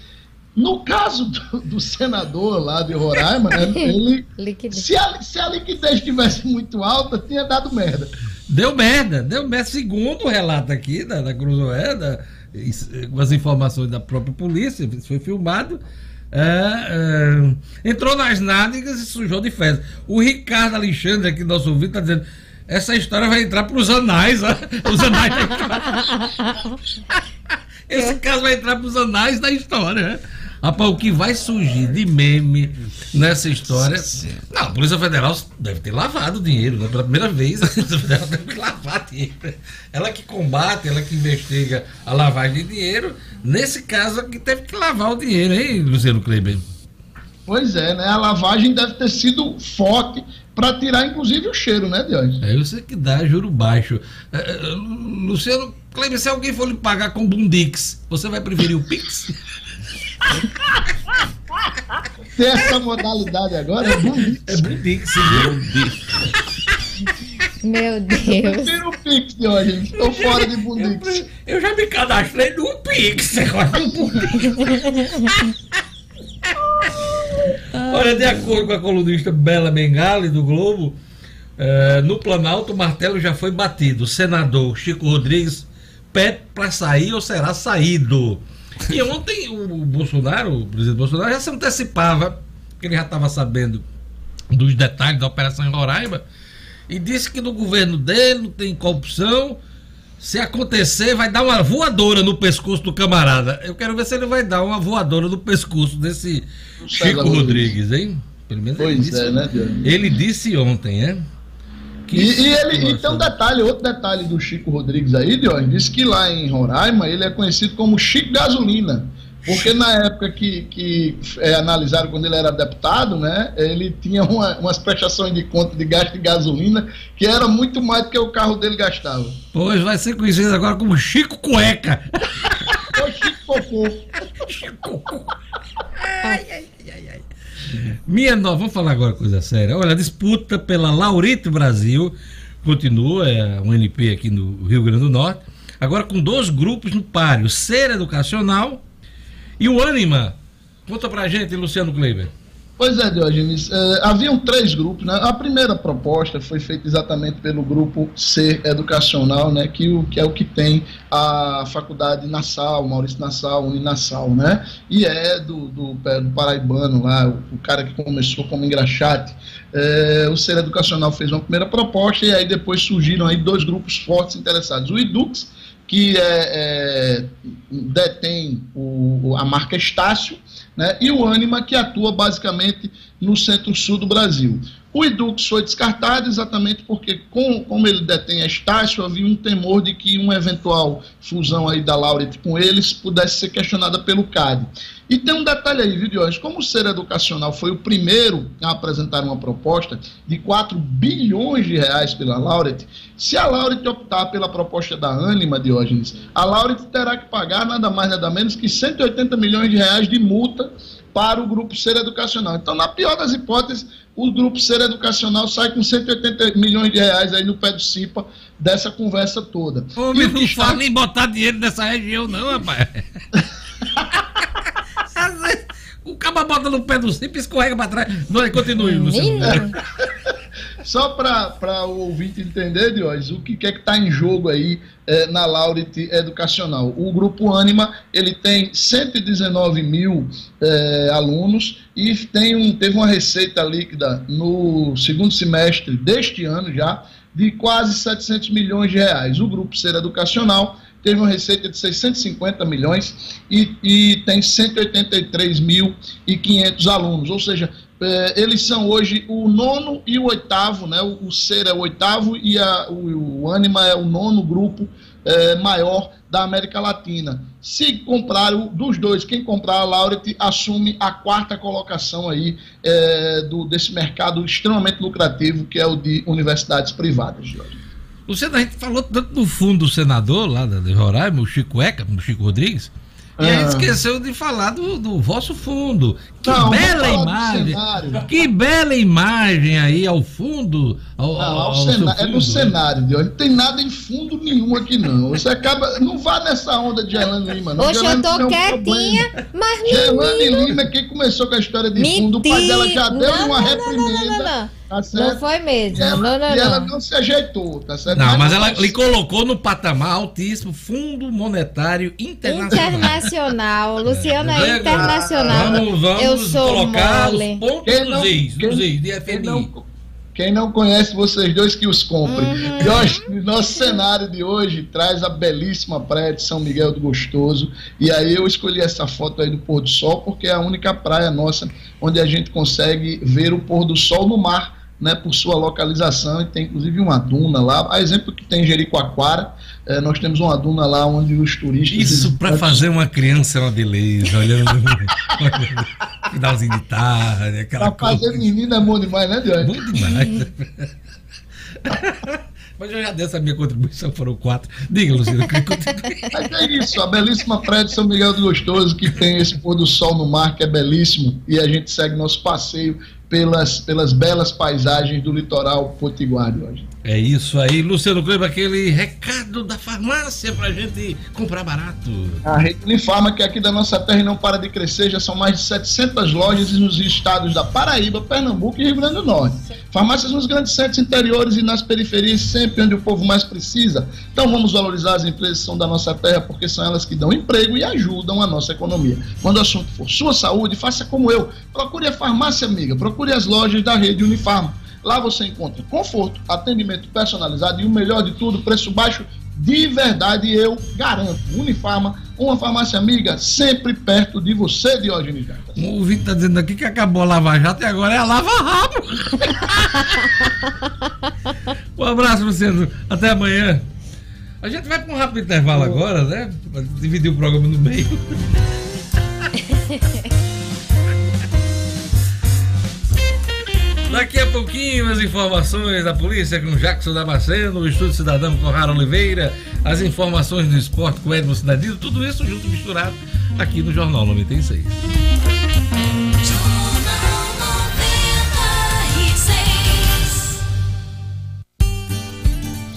No caso do, do, senador lá de Roraima, né, *laughs* ele, se, a, se a liquidez estivesse muito alta, tinha dado merda. Deu merda, deu merda. Segundo o relato aqui da, da Cruzoé, com as informações da própria polícia, isso foi filmado. É, é, entrou nas nádegas e sujou de fezes. O Ricardo Alexandre, aqui, nosso ouvido, está dizendo: essa história vai entrar para *laughs* os anais. Os *laughs* anais Esse caso vai entrar para os anais da história. Rapaz, o que vai surgir de meme nessa história. Não, a Polícia Federal deve ter lavado dinheiro, né? Pela primeira vez, a Polícia Federal *laughs* deve ter lavado dinheiro. Ela que combate, ela que investiga a lavagem de dinheiro. Nesse caso aqui, teve que lavar o dinheiro, hein, Luciano Kleber? Pois é, né? A lavagem deve ter sido forte para tirar, inclusive, o cheiro, né, Deus? É você que dá juro baixo. É, é, Luciano Kleber, se alguém for lhe pagar com Bundix, você vai preferir o Pix? *laughs* Tem essa modalidade agora? É Bundix. É Bundix, Meu Deus. Eu prefiro o Pix de hoje. Estou fora de Bundix. Eu, eu, já me cadastrei no Pix. Agora Olha, de acordo com a colunista Bela Bengali do Globo, Uh, no Planalto, o martelo já foi batido. O senador Chico Rodrigues pede para sair ou será saído. E ontem o Bolsonaro, o presidente Bolsonaro, já se antecipava, que ele já estava sabendo dos detalhes da operação em Roraima, e disse que no governo dele não tem corrupção. Se acontecer, vai dar uma voadora no pescoço do camarada. Eu quero ver se ele vai dar uma voadora no pescoço desse Chico Rodrigues, hein? Pelo menos pois ele disse, é, né, Ele disse ontem, é? E, e, ele, e tem um detalhe, outro detalhe do Chico Rodrigues aí, Dion, disse que lá em Roraima ele é conhecido como Chico Gasolina. Porque na época que, que é, analisaram quando ele era deputado, né, ele tinha uma, umas prestações de conta de gasto de gasolina que era muito mais do que o carro dele gastava. Pois vai ser conhecido agora como Chico Cueca. Ou Chico Cocô. *laughs* Chico ai, ai. Minha nova, vamos falar agora coisa séria. Olha, a disputa pela Laurito Brasil continua, é um NP aqui no Rio Grande do Norte, agora com dois grupos no páreo, Ser Educacional e o Anima. Conta pra gente, Luciano Kleiber. Pois é, Diogenes. É, haviam três grupos. Né? A primeira proposta foi feita exatamente pelo grupo C Educacional, né? que, o, que é o que tem a faculdade Nassau, Maurício Nassau, Uninassau, né? E é do, do, do paraibano lá, o, o, cara que começou como engraxate. É, o Ser Educacional fez uma primeira proposta e aí depois surgiram aí dois grupos fortes interessados. O IDUX, que é, é, detém o, a marca Estácio, né, e o Anima, que atua basicamente no centro-sul do Brasil. O Edux foi descartado exatamente porque, com, como ele detém a Estácio, havia um temor de que uma eventual fusão aí da Laureate com eles pudesse ser questionada pelo CAD. E tem um detalhe aí, viu, Diógenes? Como o Ser Educacional foi o primeiro a apresentar uma proposta de 4 bilhões de reais pela Laureate, se a Laureate optar pela proposta da Anima, Diógenes, a Laureate terá que pagar nada mais, nada menos que 180 milhões de reais de multa para o grupo Ser Educacional. Então, na pior das hipóteses, o grupo Ser Educacional sai com 180 milhões de reais aí no pé do CIPA dessa conversa toda. Ô, e não fala nem botar dinheiro nessa região, não, rapaz. *laughs* o caba bota no pé do CIPA e escorrega para trás. Não, continue, Luciano. Só para o ouvinte entender, Diógenes, o que, é que está em jogo aí é, na Laurite Educacional. O Grupo Anima, ele tem 119 mil é, alunos e tem um, teve uma receita líquida no segundo semestre deste ano já de quase 700 milhões de reais. O Grupo Ser Educacional teve uma receita de 650 milhões e, e tem 183.500 alunos, ou seja, é, eles são hoje o nono e o oitavo, né? O, o Ser é o oitavo e a, o, o Anima é o nono grupo é, maior da América Latina. Se comprar dos dois, quem comprar a Laureate assume a quarta colocação aí é, do, desse mercado extremamente lucrativo que é o de universidades privadas, Jorge. Luciano, a gente falou tanto do fundo do senador lá de Roraima, o Chico Eca, o Chico Rodrigues, e aí esqueceu de falar do, do vosso fundo. Que não, bela imagem! Que bela imagem aí ao fundo. Ao, não, ao fundo. É no cenário, Deus. Não tem nada em fundo nenhum aqui, não. Você acaba. Não vá nessa onda de Gerlane Lima, não. Hoje eu tô quietinha, mas. Gerlane Lima é quem começou com a história de Mentira. fundo. O pai dela já deu não, uma não, reprimenda. Tá não foi mesmo. Ela, não, não, e ela não se ajeitou, tá certo? Não, mas ela lhe colocou no patamar altíssimo Fundo Monetário Internacional. Internacional. *laughs* Luciana é internacional. Vamos, vamos Eu sou colocar mole. os pontos quem não, dos is, quem, is, de FMI. Quem não, quem não conhece vocês dois que os comprem. Uhum. E hoje, nosso cenário de hoje traz a belíssima praia de São Miguel do Gostoso. E aí eu escolhi essa foto aí do pôr do sol porque é a única praia nossa onde a gente consegue ver o pôr do sol no mar né, por sua localização, e tem inclusive uma duna lá. A exemplo que tem Jericoacoara, é, nós temos uma duna lá onde os turistas. Isso para fazer uma criança é uma beleza, olhando. *laughs* finalzinho de tarde, aquela Pra fazer menina é bom demais, né, Diante? Bom demais. *laughs* Mas eu já dei essa minha contribuição, foram quatro. Diga, Luciano, que *laughs* Mas é isso, a belíssima praia de São Miguel do Gostoso, que tem esse pôr do sol no mar, que é belíssimo, e a gente segue nosso passeio pelas, pelas belas paisagens do litoral potiguar hoje. É isso aí, Luciano Kleber, aquele recado da farmácia pra gente comprar barato. A Rede Farma, que é aqui da nossa terra não para de crescer, já são mais de 700 lojas nos estados da Paraíba, Pernambuco e Rio Grande do Norte. Farmácias nos grandes centros interiores e nas periferias, sempre onde o povo mais precisa. Então vamos valorizar as empresas que são da nossa terra, porque são elas que dão emprego e ajudam a nossa economia. Quando o assunto for sua saúde, faça como eu. Procure a farmácia amiga, procure as lojas da rede Unifarma. Lá você encontra conforto, atendimento personalizado e o melhor de tudo, preço baixo de verdade, eu garanto. Unifarma, uma farmácia amiga, sempre perto de você, Diógenes Jacas. O ouvinte está dizendo aqui que acabou a Lava Jato e agora é a Lava Rabo. *laughs* um abraço, Luciano. Até amanhã. A gente vai para um rápido intervalo agora, né? Pra dividir o programa no meio. *laughs* Daqui a pouquinho as informações da polícia com Jackson Damasceno, o Estúdio Cidadão com Rara Oliveira, as informações do esporte com Edmo Cidadino, tudo isso junto misturado aqui no Jornal 96.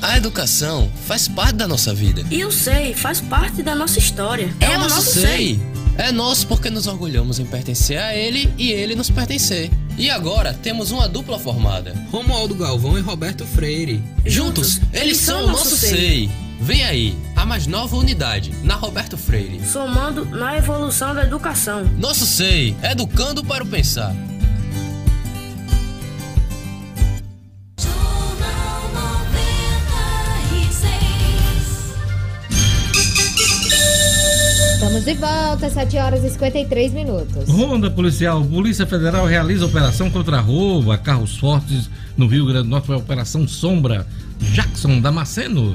A educação faz parte da nossa vida. E eu sei, faz parte da nossa história. É, é o nosso sei. sei. É nosso porque nos orgulhamos em pertencer a ele e ele nos pertencer. E agora temos uma dupla formada: Romualdo Galvão e Roberto Freire. Juntos, eles são o nosso SEI. Vem aí, a mais nova unidade, na Roberto Freire. Somando na evolução da educação. Nosso SEI, educando para o pensar. Estamos de volta, 7 horas e 53 minutos. Ronda policial. Polícia Federal realiza operação contra roubo a carros fortes no Rio Grande do Norte. Foi a Operação Sombra. Jackson Damasceno.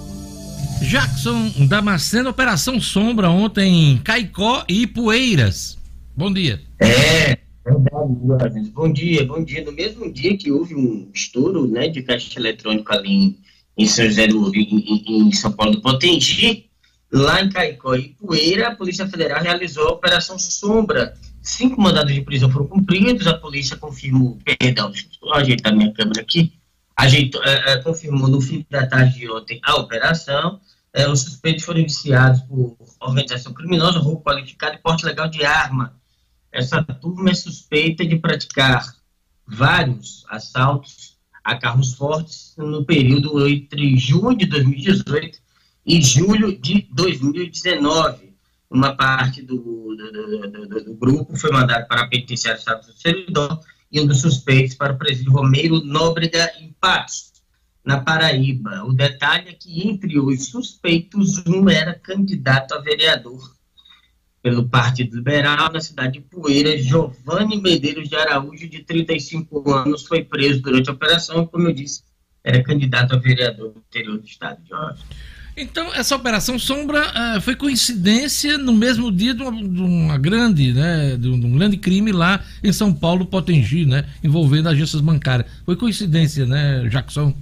Jackson Damasceno, Operação Sombra ontem em Caicó e Poeiras. Bom dia. É, bom dia, bom dia. No mesmo dia que houve um estouro né, de caixa eletrônico ali em, em São José do em, em São Paulo do Potengi, lá em Caicó e Poeira, a Polícia Federal realizou a Operação Sombra. Cinco mandados de prisão foram cumpridos, a polícia confirmou, perdão, deixa eu ajeitar minha câmera aqui, ajeitou, é, confirmou no fim da tarde de ontem a operação. É, os suspeitos foram iniciados por organização criminosa, roubo qualificado e porte legal de arma. Essa turma é suspeita de praticar vários assaltos a carros fortes no período entre junho de 2018 e julho de 2019. Uma parte do, do, do, do grupo foi mandada para a penitenciária Estado do Servidor e um dos suspeitos para o presídio Romeiro Nóbrega em Patos na Paraíba. O detalhe é que entre os suspeitos, um era candidato a vereador pelo Partido Liberal na cidade de Poeiras. Giovanni Medeiros de Araújo, de 35 anos, foi preso durante a operação, como eu disse, era candidato a vereador no interior do estado de Óbvio. Então, essa operação Sombra uh, foi coincidência no mesmo dia de uma, de uma grande, né, de um, de um, grande crime lá em São Paulo, Potengi, né, envolvendo agências bancárias. Foi coincidência, né, Jackson?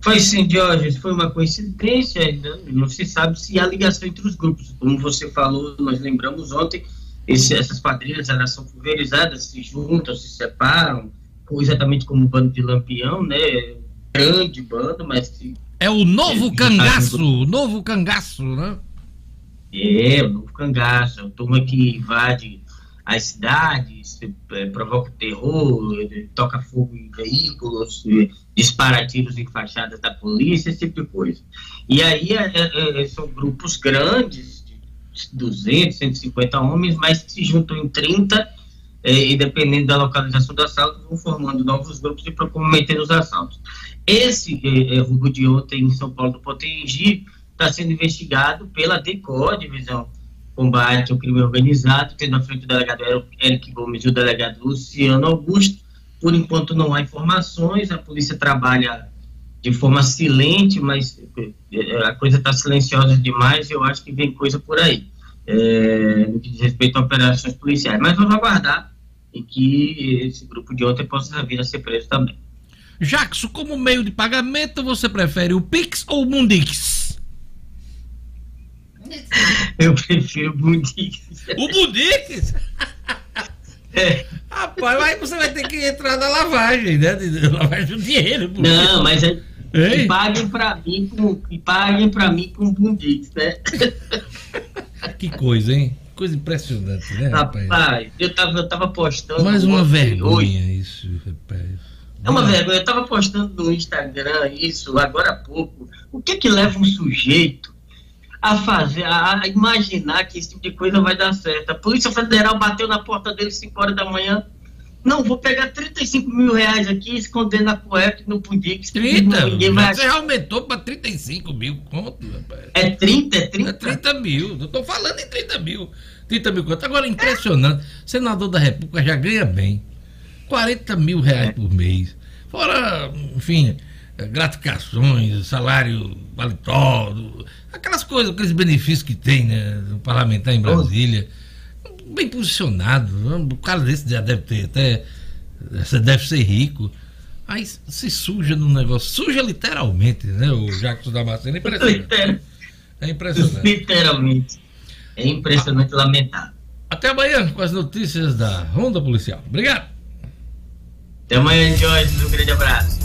Foi sim, Diógenes, foi uma coincidência, ainda não se sabe se há ligação entre os grupos. Como você falou, nós lembramos ontem, esse, essas quadrilhas elas são pulverizadas, se juntam, se separam, exatamente como o bando de Lampião, né? Grande bando, mas que. É o novo é, cangaço, o novo cangaço, né? É, o novo cangaço, é a turma que invade as cidades, é, provoca terror, toca fogo em veículos, dispara tiros em fachadas da polícia, esse tipo de coisa. E aí é, é, são grupos grandes, de 200, 150 homens, mas se juntam em 30 é, e dependendo da localização do assalto, vão formando novos grupos e procometendo os assaltos. Esse é, roubo de ontem em São Paulo do Potengi está sendo investigado pela DECO, Divisão combate ao crime organizado, tendo à frente o delegado Eric Gomes e o delegado Luciano Augusto. Por enquanto não há informações, a polícia trabalha de forma silente, mas eh, a coisa está silenciosa demais eu acho que vem coisa por aí, é, no que diz respeito a operações policiais. Mas vamos aguardar e que esse grupo de ontem possa vir a ser preso também. Jackson, como meio de pagamento, você prefere o Pix ou o Mundix? *laughs* Eu prefiro o Mundix. O Mundix? É. Rapaz, aí você vai ter que entrar na lavagem, né? *laughs* Lavagem do dinheiro. Não, mas é, e paguem pra mim com, e paguem pra mim com Mundix, né? *laughs* Que coisa, hein? Coisa impressionante, né, rapaz? Rapaz, eu tava, eu tava postando. Mais uma vergonha hoje. isso, rapaz. É uma vergonha. Eu tava postando no Instagram isso agora há pouco. O que que leva um sujeito a fazer, a imaginar que esse tipo de coisa vai dar certo? A Polícia Federal bateu na porta dele 5 horas da manhã. Não, vou pegar 35 mil reais aqui, esconder na cueca no Pudix. 30? Ninguém vai Você aumentou para 35 mil conto, rapaz. É 30? É 30? É 30 mil. Eu tô falando em 30 mil. 30 mil conto. Agora, impressionante. Senador da República já ganha bem. 40 mil reais por mês. Fora, enfim, gratificações, salário paletó, aquelas coisas, aqueles benefícios que tem, né, do parlamentar em Brasília. Bem posicionado. O cara desse já deve ter até. Você deve ser rico. Aí se suja no negócio. Suja literalmente, né? O Jacques Damasceno. É impressionante. É impressionante. Literalmente. É impressionante, lamentável. Até amanhã com as notícias da Ronda Policial. Obrigado. Até amanhã, Jorge. Um grande abraço.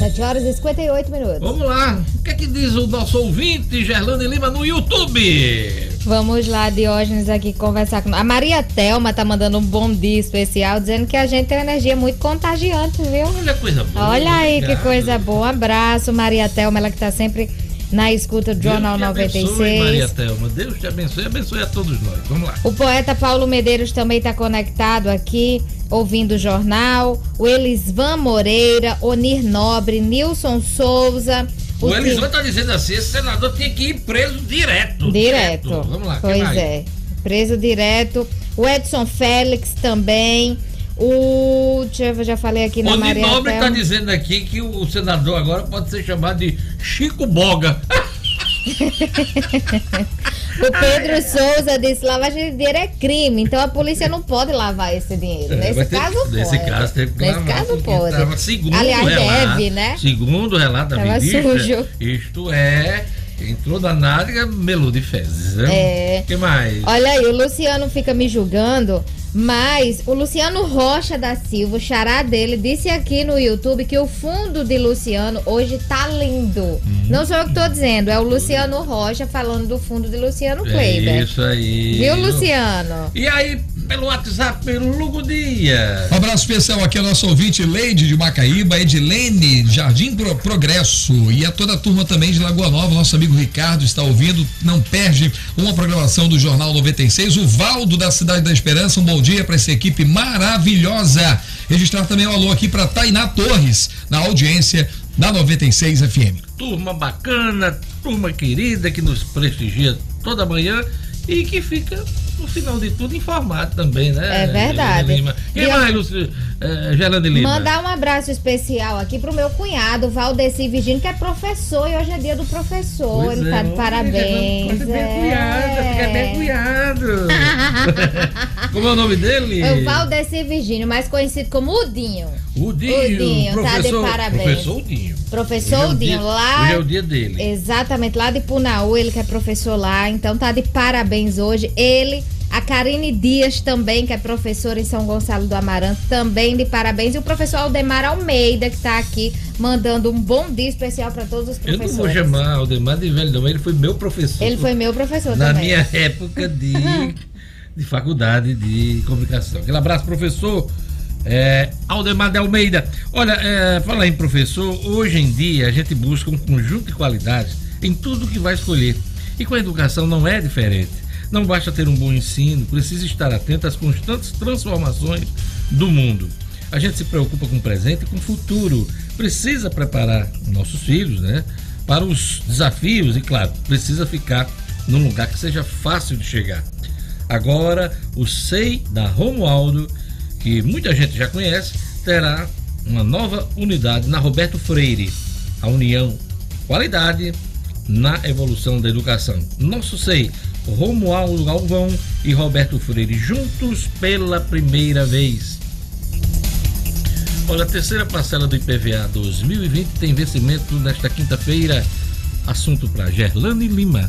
7 horas e 58 minutos. Vamos lá. O que é que diz o nosso ouvinte, Gerlane Lima, no YouTube? Vamos lá, Diógenes, aqui conversar com. A Maria Thelma tá mandando um bom dia especial, dizendo que a gente tem uma energia muito contagiante, viu? Olha coisa boa. Olha aí obrigado. que coisa boa. Um abraço, Maria Thelma, ela que tá sempre na escuta do Jornal Deus 96. Abençoe, Maria Thelma. Deus te abençoe, abençoe a todos nós. Vamos lá. O poeta Paulo Medeiros também está conectado aqui, ouvindo o jornal. O Elisvan Moreira, Onir Nobre, Nilson Souza. O, o Elisvan está dizendo assim: esse senador tinha que ir preso direto. Direto. direto. Vamos lá. Pois é. Preso direto. O Edson Félix também. O. Eu já falei aqui na o Maria. O Nobre está dizendo aqui que o senador agora pode ser chamado de Chico Boga. *laughs* o Pedro Souza disse: lavagem de dinheiro é crime, então a polícia não pode lavar esse dinheiro. É, nesse caso pode. Nesse caso teve que Nesse caso pode. Tava, segundo Aliás, relato, deve, né? Segundo o relato da ministra, sujo. isto é Entrou na nádega, melou de fezes, né? É. que mais? Olha aí, o Luciano fica me julgando mas o Luciano Rocha da Silva, o xará dele, disse aqui no YouTube que o fundo de Luciano hoje tá lindo. Hum. Não sou eu que tô dizendo, é o Luciano Rocha falando do fundo de Luciano Kleiber. É isso aí. Viu, Luciano? E aí, pelo WhatsApp, pelo Lugo Dia. Um abraço especial aqui ao nosso ouvinte Leide de Macaíba, Edilene, Jardim Pro Progresso e a toda a turma também de Lagoa Nova. Nosso amigo Ricardo está ouvindo, não perde uma programação do Jornal 96. O Valdo da Cidade da Esperança, um bom dia para essa equipe maravilhosa. Registrar também o um alô aqui para Tainá Torres, na audiência da 96 FM. Turma bacana, turma querida que nos prestigia toda manhã e que fica no final de tudo, informado também, né? É verdade. Quem mais, Lúcio, é, Gerlande Lima? Mandar um abraço especial aqui pro meu cunhado, Valdeci Virgínio, que é professor e hoje é dia do professor. Pois Ele é, tá de parabéns. É fica bem cunhado. *laughs* como é o nome dele? É o Valdeci Virgínio, mais conhecido como Udinho. Udinho, Udinho professor, tá de parabéns. Professor Udinho. Professor é Udinho, dia, lá. Hoje é o dia dele. Exatamente, lá de Punaú, ele que é professor lá, então tá de parabéns hoje. Ele a Karine Dias também, que é professora em São Gonçalo do Amaranto, também de parabéns. E o professor Aldemar Almeida, que está aqui mandando um bom dia especial para todos os professores. Eu não vou chamar Aldemar de velho, não. Ele foi meu professor. Ele foi meu professor na também. Na minha época de, *laughs* de faculdade de comunicação. Aquele abraço, professor. É, Aldemar de Almeida. Olha, é, falar em professor, hoje em dia a gente busca um conjunto de qualidades em tudo que vai escolher. E com a educação não é diferente. Não basta ter um bom ensino, precisa estar atento às constantes transformações do mundo. A gente se preocupa com o presente e com o futuro. Precisa preparar nossos filhos, né? Para os desafios e, claro, precisa ficar num lugar que seja fácil de chegar. Agora, o SEI da Romualdo, que muita gente já conhece, terá uma nova unidade na Roberto Freire. A União Qualidade na Evolução da Educação. Nosso SEI Romualdo Galvão e Roberto Freire, juntos pela primeira vez. Olha, a terceira parcela do IPVA 2020 tem vencimento nesta quinta-feira. Assunto para Gerlane Lima.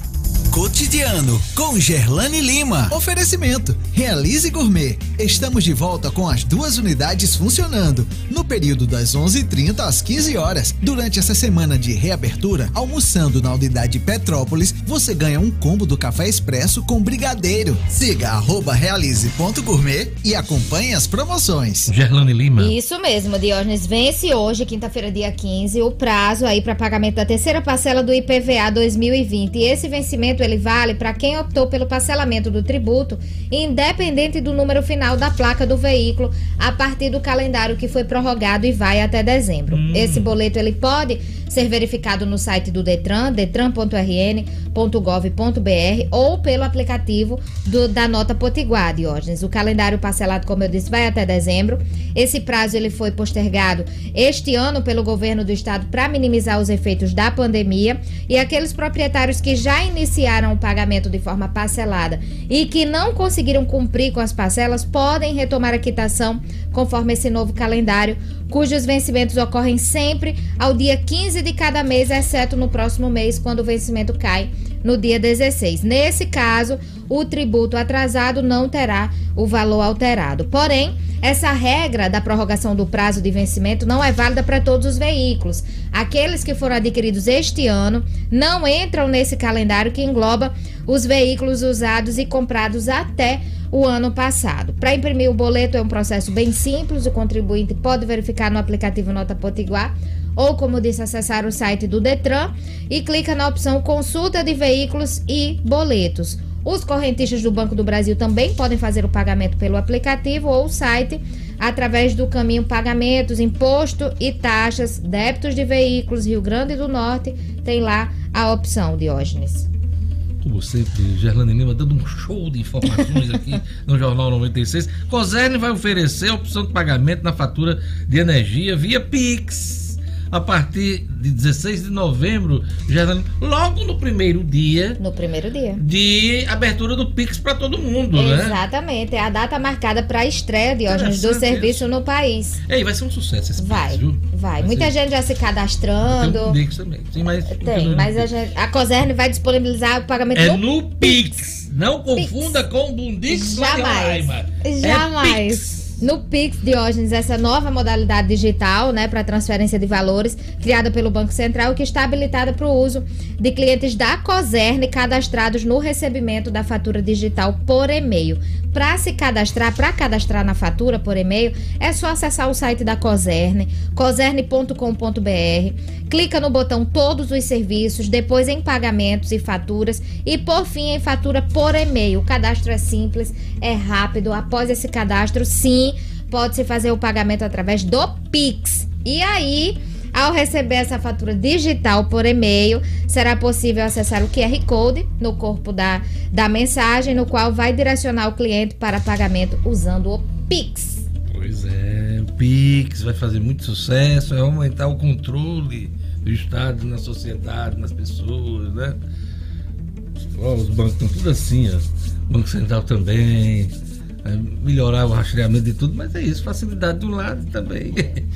Cotidiano com Gerlane Lima. Oferecimento. Realize Gourmet. Estamos de volta com as duas unidades funcionando no período das 11:30 às 15 horas. Durante essa semana de reabertura, almoçando na unidade Petrópolis, você ganha um combo do café expresso com brigadeiro. Siga @realize.gourmet e acompanhe as promoções. Gerlane Lima. Isso mesmo, Diógenes vence hoje, quinta-feira, dia 15, o prazo aí para pagamento da terceira parcela do IPVA 2020. E esse vencimento ele vale para quem optou pelo parcelamento do tributo, independente do número final da placa do veículo, a partir do calendário que foi prorrogado e vai até dezembro. Hum. Esse boleto ele pode ser verificado no site do Detran, detran.rn.gov.br ou pelo aplicativo do, da Nota Potiguar, Diógenes. O calendário parcelado, como eu disse, vai até dezembro. Esse prazo ele foi postergado este ano pelo governo do estado para minimizar os efeitos da pandemia e aqueles proprietários que já iniciaram o pagamento de forma parcelada e que não conseguiram cumprir com as parcelas podem retomar a quitação conforme esse novo calendário, cujos vencimentos ocorrem sempre ao dia 15 de cada mês, exceto no próximo mês, quando o vencimento cai no dia 16. Nesse caso, o tributo atrasado não terá o valor alterado. Porém, essa regra da prorrogação do prazo de vencimento não é válida para todos os veículos. Aqueles que foram adquiridos este ano não entram nesse calendário que engloba os veículos usados e comprados até o ano passado. Para imprimir o boleto é um processo bem simples, o contribuinte pode verificar no aplicativo Nota Potiguar ou, como disse, acessar o site do Detran e clica na opção Consulta de Veículos e Boletos. Os correntistas do Banco do Brasil também podem fazer o pagamento pelo aplicativo ou site através do caminho Pagamentos, Imposto e Taxas, Débitos de Veículos Rio Grande do Norte. Tem lá a opção, Diógenes. Como sempre, Gerlane Lima dando um show de informações aqui *laughs* no Jornal 96. Coserne vai oferecer a opção de pagamento na fatura de energia via Pix a partir de 16 de novembro, já logo no primeiro dia. No primeiro dia. De abertura do Pix para todo mundo, Exatamente. né? Exatamente. É a data marcada para a estreia de hoje do serviço no país. Ei, vai ser um sucesso esse Vai, Pix, viu? vai. vai Muita ser... gente já se cadastrando. Tem um Pix também. Tem, mas, Tem, mas a, gente, a Coserne vai disponibilizar o pagamento é no, no Pix. Pix. Não confunda Pix. com o Bundix Jamais. Jamais. É Pix. No Pix Diógenes, essa nova modalidade digital, né, para transferência de valores, criada pelo Banco Central, que está habilitada para o uso de clientes da Coserne cadastrados no recebimento da fatura digital por e-mail. Para se cadastrar, para cadastrar na fatura por e-mail, é só acessar o site da Coserne, coserne.com.br, clica no botão Todos os serviços, depois em pagamentos e faturas e por fim em fatura por e-mail. O cadastro é simples, é rápido. Após esse cadastro, sim, pode-se fazer o pagamento através do Pix. E aí, ao receber essa fatura digital por e-mail, será possível acessar o QR Code no corpo da, da mensagem, no qual vai direcionar o cliente para pagamento usando o Pix. Pois é, o Pix vai fazer muito sucesso, vai aumentar o controle do Estado na sociedade, nas pessoas, né? os bancos estão tudo assim, ó. O Banco Central também é, melhorar o rastreamento de tudo, mas é isso, facilidade de um lado também. *laughs*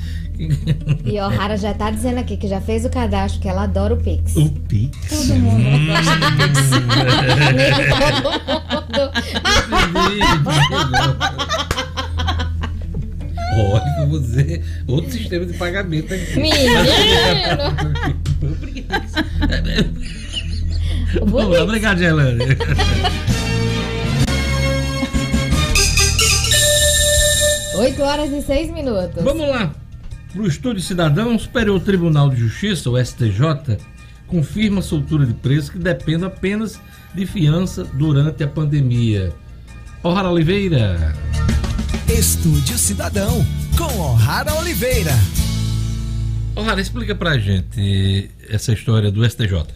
E o Rara já tá dizendo aqui que já fez o cadastro, que ela adora o Pix. O Pix? Todo mundo hum. gosta do Pix. todo mundo. *laughs* Olha, *laughs* você, outro sistema de pagamento aqui. Menino! Obrigado, Gelane. 8 horas e 6 minutos. Vamos lá. Para o Estúdio Cidadão, o Superior Tribunal de Justiça, o STJ, confirma a soltura de preço que depende apenas de fiança durante a pandemia. O'Hara Oliveira. Estúdio Cidadão, com O'Hara Oliveira. O'Hara, explica pra gente essa história do STJ.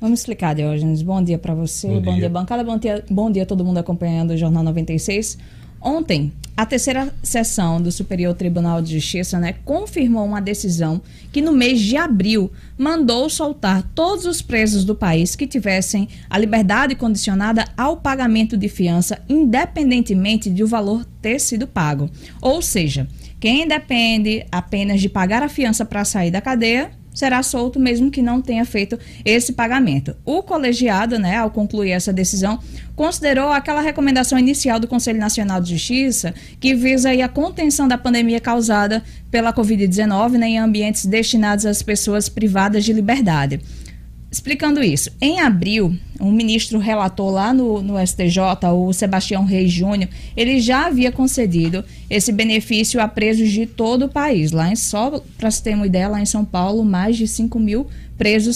Vamos explicar, Diógenes. Bom dia para você, bom, bom dia. dia, bancada, bom dia, bom dia a todo mundo acompanhando o Jornal 96. Ontem, a terceira sessão do Superior Tribunal de Justiça né, confirmou uma decisão que no mês de abril mandou soltar todos os presos do país que tivessem a liberdade condicionada ao pagamento de fiança, independentemente de o valor ter sido pago. Ou seja, quem depende apenas de pagar a fiança para sair da cadeia será solto mesmo que não tenha feito esse pagamento. O colegiado, né, ao concluir essa decisão, considerou aquela recomendação inicial do Conselho Nacional de Justiça que visa a contenção da pandemia causada pela Covid-19 né, em ambientes destinados às pessoas privadas de liberdade. Explicando isso, em abril, um ministro relatou lá no, no STJ, o Sebastião Reis Júnior, ele já havia concedido esse benefício a presos de todo o país. Lá em só para se ter uma ideia, lá em São Paulo, mais de 5 mil presos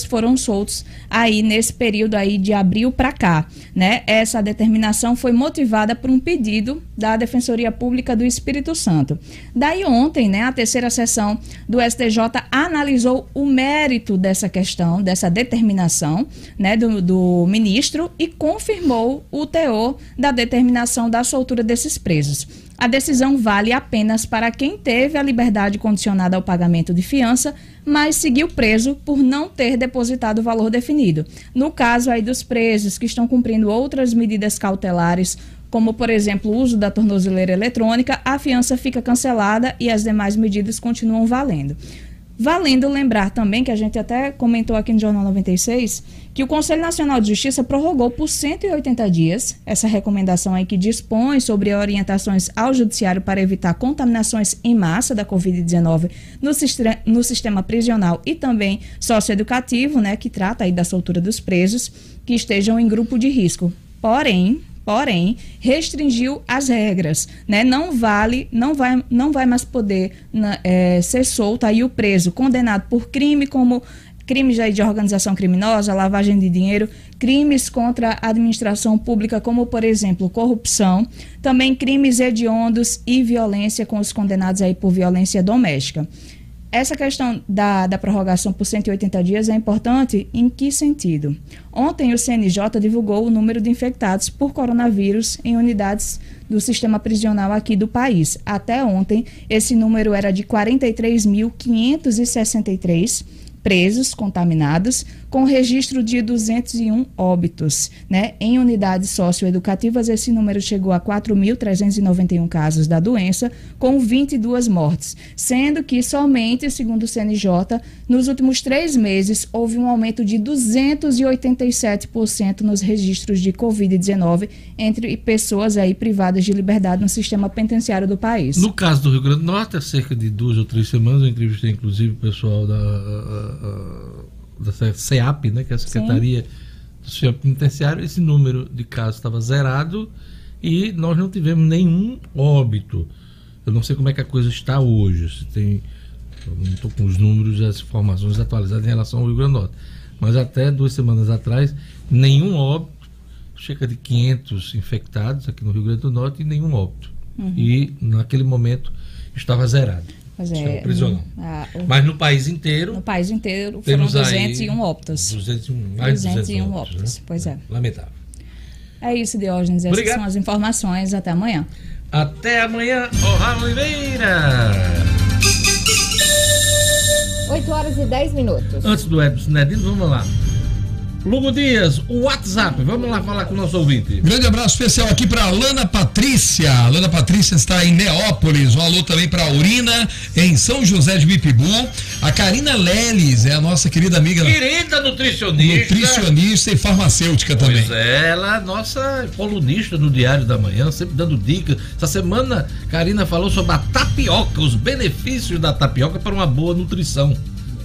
foram soltos aí nesse período aí de abril para cá, né? Essa determinação foi motivada por um pedido da Defensoria Pública do Espírito Santo. Daí ontem, né, a terceira sessão do STJ analisou o mérito dessa questão, dessa determinação, né, do, do ministro e confirmou o teor da determinação da soltura desses presos. A decisão vale apenas para quem teve a liberdade condicionada ao pagamento de fiança, mas seguiu preso por não ter depositado o valor definido. No caso aí dos presos que estão cumprindo outras medidas cautelares, como por exemplo o uso da tornozeleira eletrônica, a fiança fica cancelada e as demais medidas continuam valendo. Valendo lembrar também, que a gente até comentou aqui no Jornal 96, que o Conselho Nacional de Justiça prorrogou por 180 dias essa recomendação aí que dispõe sobre orientações ao Judiciário para evitar contaminações em massa da Covid-19 no, no, sistema prisional e também socioeducativo, né, que trata aí da soltura dos presos que estejam em grupo de risco. Porém, porém restringiu as regras, né? Não vale, não vai, não vai mais poder é, ser solto aí o preso condenado por crime como crimes de organização criminosa, lavagem de dinheiro, crimes contra a administração pública, como, por exemplo, corrupção, também crimes hediondos e violência com os condenados aí por violência doméstica. Essa questão da, da prorrogação por 180 dias é importante em que sentido? Ontem o CNJ divulgou o número de infectados por coronavírus em unidades do sistema prisional aqui do país. Até ontem, esse número era de 43.563 presos contaminados, com registro de 201 óbitos. Né? Em unidades socioeducativas, esse número chegou a 4.391 casos da doença, com 22 mortes, sendo que somente, segundo o CNJ, nos últimos três meses houve um aumento de 287% nos registros de Covid-19 entre pessoas aí privadas de liberdade no sistema penitenciário do país. No caso do Rio Grande do Norte, há cerca de duas ou três semanas, eu entrevistei inclusive o pessoal da da CEAP, né, que é a Secretaria Sim. do Sistema Penitenciário, esse número de casos estava zerado e nós não tivemos nenhum óbito. Eu não sei como é que a coisa está hoje, se tem. Não estou com os números e as informações atualizadas em relação ao Rio Grande do Norte. Mas até duas semanas atrás, nenhum óbito, cerca de 500 infectados aqui no Rio Grande do Norte e nenhum óbito. Uhum. E naquele momento estava zerado. Pois é. Prisional. A, o, Mas no país inteiro. No país inteiro foram 201 óbitos. 201, mais 201 óbitos. Né? Pois é. Lamentável. É isso, Diógenes. Essas Obrigado. são as informações. Até amanhã. Até amanhã, Ohá Oliveira. 8 horas e 10 minutos. Antes do Edson Nedino, vamos lá. Lugo Dias, o WhatsApp. Vamos lá falar com o nosso ouvinte. Grande abraço especial aqui para Lana Patrícia. Lana Patrícia está em Neópolis. Um alô também para Urina, em São José de Bipibu. A Karina Leles é a nossa querida amiga. Querida nutricionista. Nutricionista e farmacêutica também. Pois é, ela é nossa colunista no Diário da Manhã, sempre dando dicas. Essa semana, Karina falou sobre a tapioca, os benefícios da tapioca para uma boa nutrição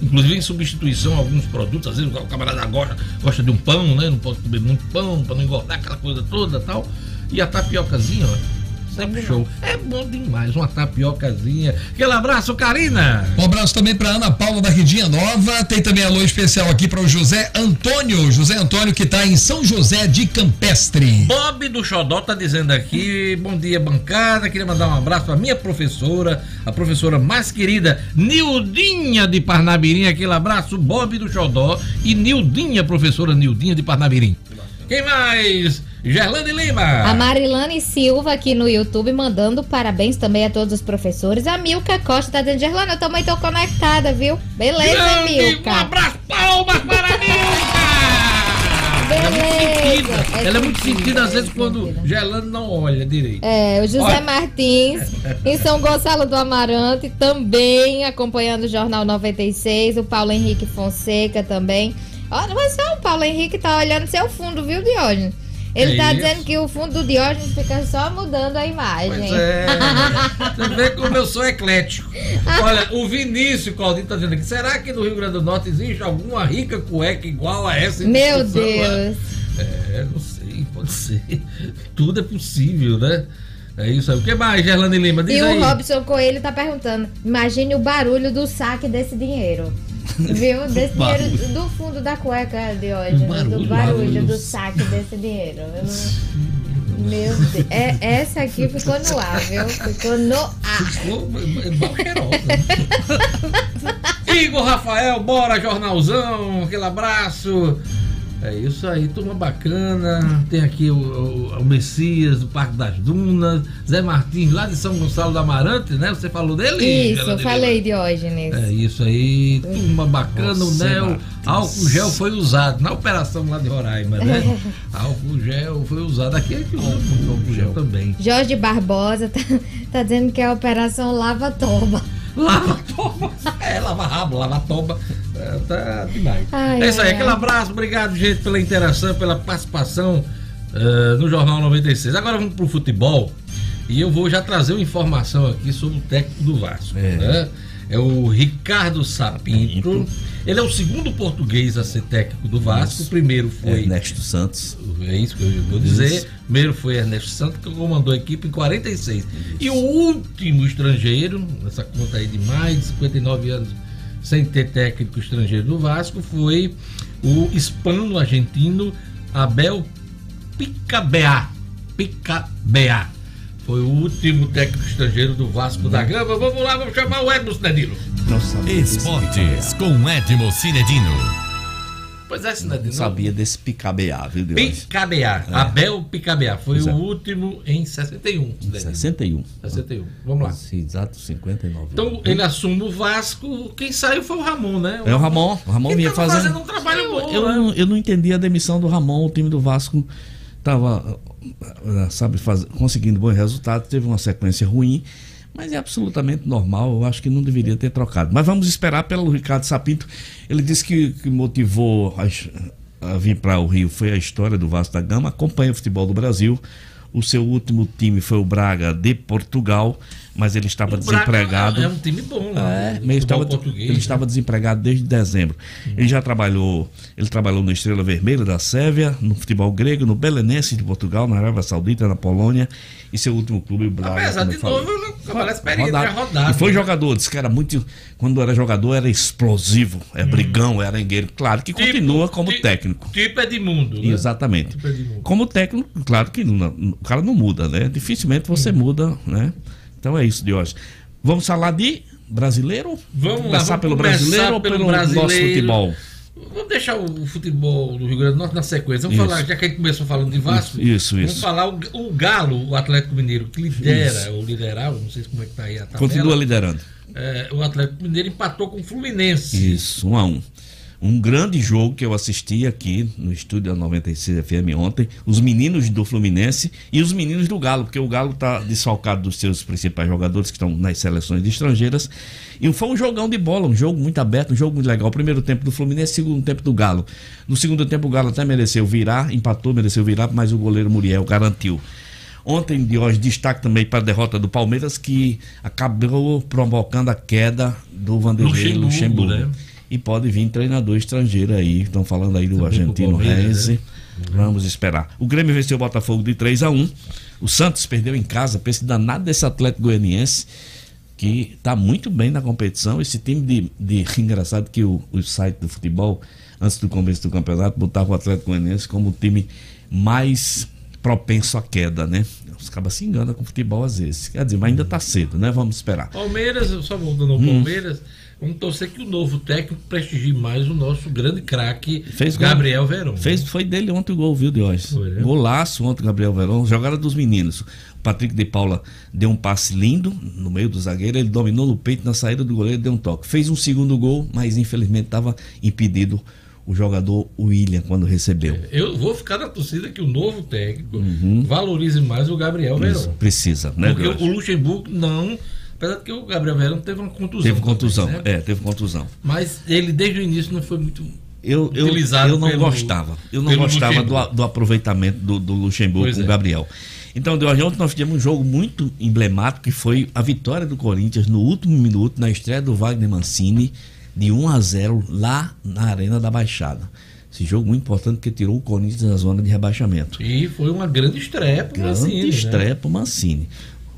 inclusive em substituição a alguns produtos, às vezes o camarada gosta, gosta de um pão, né? Não pode comer muito pão para não engordar aquela coisa toda tal. E a tapiocazinha, ó, Sempre show. É bom demais, uma tapiocazinha. Aquele abraço, Karina. Um abraço também para Ana Paula da Ridinha Nova. Tem também alô especial aqui para o José Antônio. José Antônio que está em São José de Campestre. Bob do Xodó tá dizendo aqui: bom dia, bancada. Queria mandar um abraço para minha professora, a professora mais querida, Nildinha de Parnabirim. Aquele abraço, Bob do Xodó e Nildinha, professora Nildinha de Parnabirim. Quem mais? Gerlane Lima. A Marilane Silva aqui no YouTube mandando parabéns também a todos os professores. A Milka Costa tá dizendo, Gerlane, eu também tô conectada, viu? Beleza, Grande, Milka. Um abraço, palmas para a Milka. Ela é muito sentida. É ela é muito sentida, às vezes, quando Gelando não olha direito. É, o José olha. Martins, *laughs* em São Gonçalo do Amarante, também acompanhando o Jornal 96. O Paulo Henrique Fonseca também. Olha, mas só o Paulo Henrique tá olhando seu fundo, viu, Diógenes? Ele é tá isso? dizendo que o fundo do Diógenes fica só mudando a imagem. Pois é. *laughs* Você vê como eu sou eclético. Olha, o Vinícius Claudinho tá dizendo aqui, será que no Rio Grande do Norte existe alguma rica cueca igual a essa? Meu Deus. É, não sei, pode ser. Tudo é possível, né? É isso aí. O que mais, Gerlane Lima? Diz e aí. o Robson Coelho tá perguntando: imagine o barulho do saque desse dinheiro. *laughs* Viu? Desse dinheiro do fundo da cueca de hoje. Barulho, do barulho, barulho, do saque desse dinheiro. Não... Meu Deus. É, essa aqui ficou no ar, viu? Ficou no ar. Ficou mal *laughs* Igor Rafael, bora, jornalzão. Aquele abraço. É isso aí, turma bacana. Tem aqui o, o, o, Messias do Parque das Dunas, Zé Martins lá de São Gonçalo do Amarante, né? Você falou dele? Isso, eu falei, Diógenes. É isso aí, turma bacana. Nossa, o Nel, álcool gel foi usado na operação lá de Roraima, né? *laughs* álcool gel foi usado aqui, aqui álcool gel também. Jorge Barbosa tá, tá dizendo que é a operação Lava Toba. Lava toba. É, lava rabo, lava toba. É, tá demais. Ai, é isso aí, ai, aquele ai. abraço, obrigado, gente, pela interação, pela participação uh, no Jornal 96. Agora vamos pro futebol. E eu vou já trazer uma informação aqui sobre o técnico do Vasco. É. Né? é o Ricardo Sapinto. Ele é o segundo português a ser técnico do Vasco. Isso. O primeiro foi. Ernesto Santos. É isso que eu vou dizer. Isso. O primeiro foi Ernesto Santos, que comandou a equipe em 46. Isso. E o último estrangeiro, nessa conta aí de mais de 59 anos sem ter técnico estrangeiro do Vasco, foi o hispano-argentino Abel Picabeá. Picabeá. Foi o último técnico estrangeiro do Vasco da Gama. Vamos lá, vamos chamar o Edmo Cinedino. Esportes com Edmo Cinedino. Pois é. Não sabia desse Picabeá, viu, Deus? Picabeá. É. Abel Picabeá. Foi exato. o último em 61. Em 61. 61. Vamos lá. Exato, 59. Então, ele assume o Vasco. Quem saiu foi o Ramon, né? O é o Ramon. O Ramon vinha fazendo... fazendo um trabalho bom. Eu, né? eu não entendi a demissão do Ramon. O time do Vasco estava sabe, faz, conseguindo bons resultados, teve uma sequência ruim, mas é absolutamente normal, eu acho que não deveria ter trocado. Mas vamos esperar pelo Ricardo Sapinto. Ele disse que, que motivou a, a vir para o Rio foi a história do Vasco da Gama, acompanha o futebol do Brasil. O seu último time foi o Braga de Portugal mas ele estava desempregado. É um time bom lá. É, ele, estava, ele estava desempregado desde dezembro. Uhum. Ele já trabalhou, ele trabalhou no Estrela Vermelha da Sérvia, no futebol grego, no Belenense de Portugal, na Arábia Saudita, na Polônia, e seu último clube, o Braga. Apesar de novo, parece experiência rodado. rodado. E foi né? jogador, disse que era muito, quando era jogador era explosivo, é hum. brigão, é arengueiro. Claro que tipo, continua como tipo, técnico. Tipo Edmundo. Né? Exatamente. Tipo Edmundo. Como técnico, claro que não, o cara não muda, né? Dificilmente você hum. muda, né? Então é isso de hoje. Vamos falar de brasileiro? Vamos começar lá, vamos pelo brasileiro ou pelo brasileiro. nosso futebol? Vamos deixar o futebol do Rio Grande do Norte na sequência. Vamos isso. falar, já que a gente começou falando de Vasco, isso, isso. vamos falar o, o Galo, o Atlético Mineiro, que lidera, ou liderava, não sei como é que está aí a tabela. Continua liderando. É, o Atlético Mineiro empatou com o Fluminense. Isso, um a um um grande jogo que eu assisti aqui no estúdio da 96 FM ontem, os meninos do Fluminense e os meninos do Galo, porque o Galo está desfalcado dos seus principais jogadores que estão nas seleções estrangeiras. E foi um jogão de bola, um jogo muito aberto, um jogo muito legal. Primeiro tempo do Fluminense, segundo tempo do Galo. No segundo tempo o Galo até mereceu virar, empatou, mereceu virar, mas o goleiro Muriel garantiu. Ontem, de hoje, destaque também para a derrota do Palmeiras, que acabou provocando a queda do Vanderlei Luxemburgo. Luxemburgo. Né? E pode vir treinador estrangeiro aí. Estão falando aí do Também argentino Renzi. Né? Vamos esperar. O Grêmio venceu o Botafogo de 3 a 1 O Santos perdeu em casa. Pense danado desse Atlético Goianiense que está muito bem na competição. Esse time de. de *laughs* engraçado que o, o site do futebol, antes do começo do campeonato, botava o Atlético Goianiense como o time mais propenso à queda, né? Os cabas se enganam com futebol às vezes. Quer dizer, mas ainda está cedo, né? Vamos esperar. Palmeiras, só voltando ao hum. Vamos torcer que o novo técnico prestigie mais o nosso grande craque Gabriel Verón. Fez, foi dele ontem o gol, viu, Diógenes? Né? Golaço ontem, Gabriel Verón. Jogada dos meninos. O Patrick de Paula deu um passe lindo no meio do zagueiro, ele dominou no peito, na saída do goleiro, deu um toque. Fez um segundo gol, mas infelizmente estava impedido o jogador William quando recebeu. É, eu vou ficar na torcida que o novo técnico uhum. valorize mais o Gabriel Verão. Precisa, né? Porque o Luxemburgo não. Apesar de que o Gabriel Verão teve uma contusão. Teve contusão, também, né? é, teve contusão. Mas ele desde o início não foi muito eu, eu, eu não pelo, gostava. Eu não gostava do, do, aproveitamento do, do Luxemburgo pois com o é. Gabriel. Então, de ontem nós tivemos um jogo muito emblemático que foi a vitória do Corinthians no último minuto, na estreia do Wagner Mancini, de 1 a 0 lá na Arena da Baixada. Esse jogo muito importante porque tirou o Corinthians da zona de rebaixamento. E foi uma grande estreia para o Mancini. Grande né? estreia né? para o Mancini.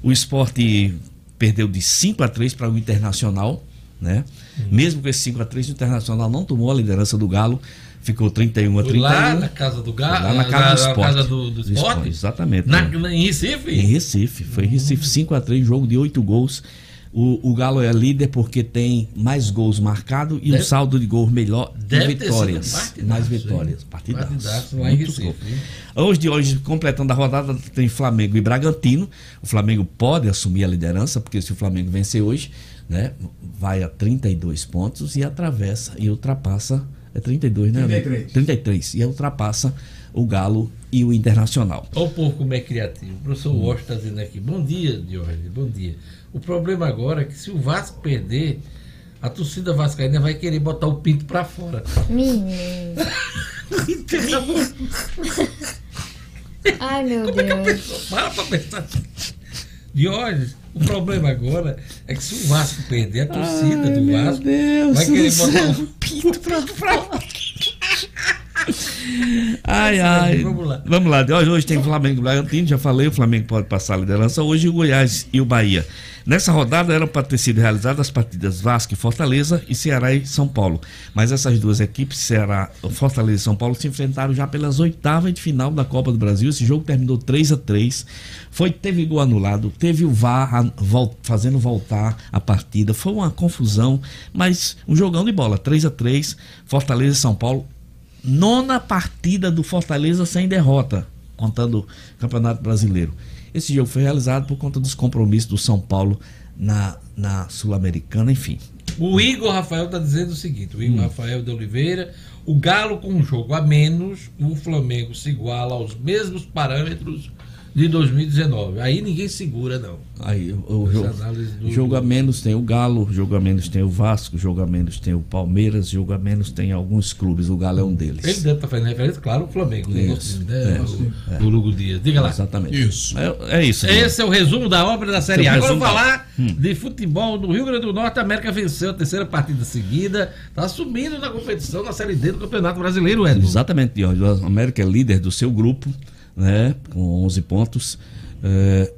O esporte perdeu de 5 a 3 para o Internacional, né? Hum. Mesmo com esse 5 a 3 o Internacional não tomou a liderança do Galo ficou 31 a 31. Lá na casa do Galo? Lá na casa, na, do, esporte. casa do, do, esporte? esporte exatamente. Na, né? Em Recife? Em Recife. Foi em Recife 5 a 3 jogo de 8 gols. O, o, Galo é líder porque tem mais gols marcados e deve, um saldo de gols melhor de vitórias. mais vitórias. Partidaço. lá em Recife. Hoje de hoje, completando a rodada, tem Flamengo e Bragantino. O Flamengo pode assumir a liderança, porque se o Flamengo vencer hoje, né, vai a 32 pontos e atravessa e ultrapassa é 32, né? 33. 33. E ultrapassa o Galo e o Internacional. Olha o povo como é criativo. O professor. Washington está dizendo aqui. Bom dia, Diógenes. Bom dia. O problema agora é que se o Vasco perder, a torcida vascaína vai querer botar o pinto para fora. Menino. *laughs* Ai, meu como Deus. É que para pra pensar. Diógenes, o problema agora é que se o Vasco perder, a torcida Ai, do Vasco Deus vai querer botar um *laughs* pinto pra fora. *laughs* Ai, ai. Vamos lá. Vamos lá. Hoje, hoje tem Flamengo e Bragantino, já falei, o Flamengo pode passar a liderança. Hoje o Goiás e o Bahia. Nessa rodada eram para ter sido realizadas as partidas Vasco e Fortaleza e Ceará e São Paulo. Mas essas duas equipes, Ceará, Fortaleza e São Paulo, se enfrentaram já pelas oitavas de final da Copa do Brasil. Esse jogo terminou 3 a 3 Foi, teve gol anulado, teve o VAR a, fazendo voltar a partida. Foi uma confusão, mas um jogão de bola. 3 a 3 Fortaleza e São Paulo nona partida do Fortaleza sem derrota, contando o Campeonato Brasileiro. Esse jogo foi realizado por conta dos compromissos do São Paulo na, na Sul-Americana, enfim. O Igor Rafael está dizendo o seguinte: o Igor hum. Rafael de Oliveira, o Galo com um jogo a menos, o Flamengo se iguala aos mesmos parâmetros de 2019. Aí ninguém segura, não. Aí o, jogo, do... jogo a menos tem o Galo, jogo a menos tem o Vasco, jogo a menos tem o Palmeiras, jogo a menos tem alguns clubes, o Galo é um deles. Ele deve estar tá fazendo referência, claro, o Flamengo, né? Isso, né? É, o, Lugo Dias. Diga lá. Exatamente. Isso. É, é isso. Esse é o resumo da obra da Série A. Agora vamos falar hum. de futebol do Rio Grande do Norte. A América venceu a terceira partida seguida, está subindo na competição na Série D do Campeonato Brasileiro, Edson. Exatamente, Jorge. A América é líder do seu grupo né, com 11 pontos. É,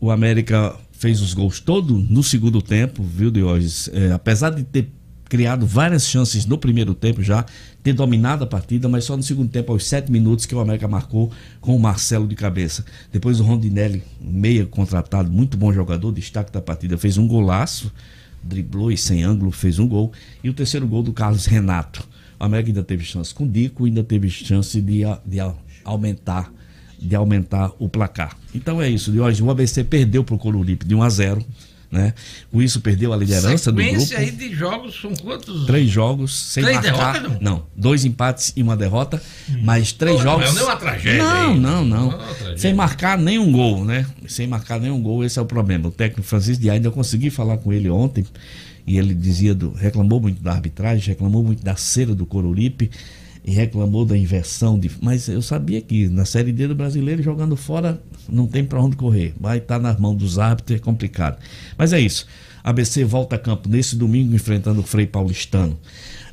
o América fez os gols todo no segundo tempo, viu, Diógenes? É, apesar de ter criado várias chances no primeiro tempo já, ter dominado a partida, mas só no segundo tempo, aos sete minutos, que o América marcou com o Marcelo de cabeça. Depois o Rondinelli, meia contratado, muito bom jogador, destaque da partida, fez um golaço, driblou e sem ângulo, fez um gol. E o terceiro gol do Carlos Renato. O América ainda teve chance com o Dico, ainda teve chance de, de aumentar de aumentar o placar. Então é isso, de hoje o ABC perdeu para o Coruripe de 1 a 0 né? Com isso perdeu a liderança do grupo. aí de jogos são quantos? Três jogos sem três marcar. Derrotas, não? não, dois empates e uma derrota, hum. mas três Pô, jogos. Não é uma tragédia. Não, não, não. não é sem marcar nenhum gol, né? Sem marcar nenhum gol, esse é o problema. O técnico Francisco de ainda eu consegui falar com ele ontem e ele dizia do reclamou muito da arbitragem, reclamou muito da cera do Coruripe e reclamou da inversão de. Mas eu sabia que na Série D do brasileiro, jogando fora, não tem para onde correr. Vai estar tá nas mãos dos árbitros, é complicado. Mas é isso. ABC volta a campo nesse domingo enfrentando o Frei Paulistano.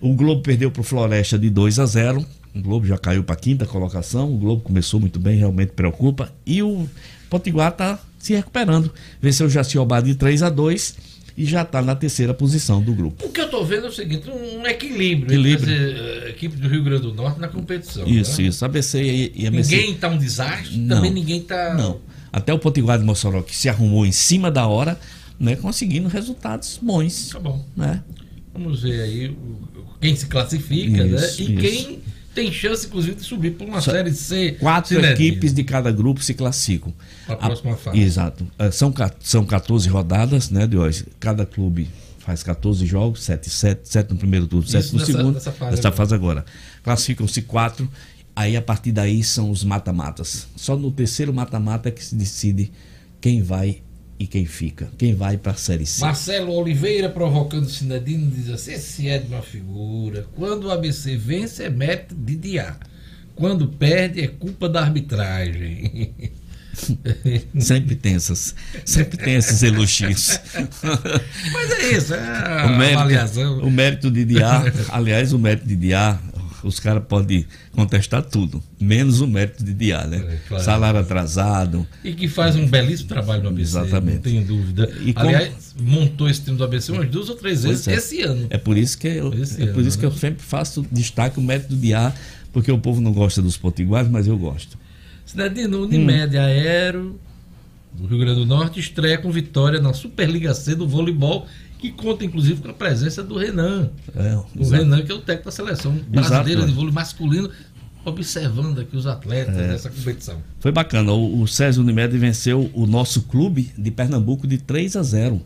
O Globo perdeu para o Floresta de 2 a 0. O Globo já caiu para a quinta colocação. O Globo começou muito bem, realmente preocupa. E o Potiguar está se recuperando. Venceu o Jaciobá de 3 a 2 e já está na terceira posição do grupo. O que eu estou vendo é o seguinte: um equilíbrio, equilíbrio. entre a eh, equipe do Rio Grande do Norte na competição. Isso, né? isso. ABC e, e ABC. Ninguém está um desastre, Não. também ninguém está. Não. Até o Potiguar de Mossoró, que se arrumou em cima da hora, né, conseguindo resultados bons. Tá bom. Né? Vamos ver aí quem se classifica, Isso, né? E isso. quem tem chance, inclusive, de subir para uma Só- série C. Quatro Cinedino. equipes de cada grupo se classificam. Pra próxima fase. Exato. Eh, São, são 14 rodadas, né, de hoje. Cada clube faz 14 jogos, 7 7, 7 no primeiro turno, 7 no nessa- segundo. nessa fase nessa agora. fase agora. Classificam-se quatro. Aí a partir daí são os mata-matas. Só no terceiro mata-mata é que se decide quem vai e quem fica. Quem vai para a Série C. Marcelo Oliveira provocando o Sinedino diz assim: esse é de uma figura. Quando o ABC vence, é mérito de Diá. Quando perde, é culpa da arbitragem. *laughs* Sempre tem essas, sempre tem esses elogios. Mas é isso, é a o mérito, avaliação. o mérito de Diá, aliás, o mérito de Diá, os caras podem contestar tudo, menos o mérito de Diá, né? É, claro. Salário atrasado. E que faz um belíssimo trabalho no ABC. Exatamente. Não tenho dúvida. E como- Aliás, montou esse time do ABC umas duas ou três vezes é. esse ano. É por isso que eu, Esse é por ano, isso que né? eu sempre faço destaque o mérito do Diá, porque o povo não gosta dos potiguares, mas eu gosto. Cidadino, Unimed Aero, do Rio Grande do Norte, estreia com vitória na Superliga C do voleibol, que conta inclusive com a presença do Renan. É, O exato. Renan, que é o técnico da seleção brasileira Exato. de vôlei masculino, observando aqui os atletas É. dessa competição. Foi bacana. O, o César Unimed venceu o nosso clube de Pernambuco de 3 a 0.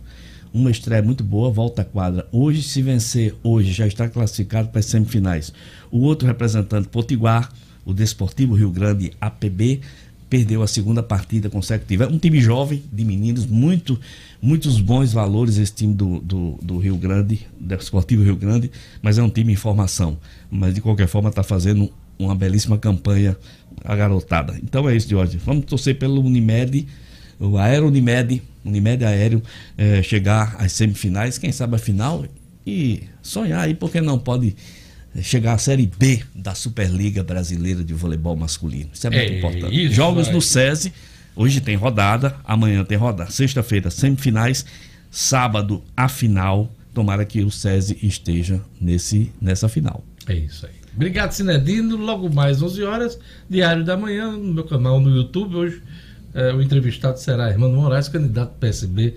Uma estreia muito boa, volta à quadra. Hoje, se vencer, hoje já está classificado para as semifinais. O outro representante, Potiguar, o Desportivo Rio Grande APB, perdeu a segunda partida consecutiva. É um time jovem, de meninos, muito, muitos bons valores esse time do, do, do Rio Grande, Desportivo Rio Grande, mas é um time em formação. Mas de qualquer forma está fazendo uma belíssima campanha a garotada. Então é isso, Jorge. Vamos torcer pelo Unimed, o Aero Unimed, Unimed Aéreo, eh, chegar às semifinais, quem sabe a final, e sonhar aí, porque não pode chegar à Série B da Superliga Brasileira de Voleibol Masculino. Isso é muito É importante. isso Jogos aí. no SESI, hoje tem rodada, amanhã tem rodada, sexta-feira semifinais, sábado a final. Tomara que o SESI esteja nesse, nessa final. É isso aí. Obrigado, Cinedino. Logo mais 11 horas, Diário da Manhã, no meu canal no YouTube. Hoje, eh, o entrevistado será Hermano Moraes, candidato PSB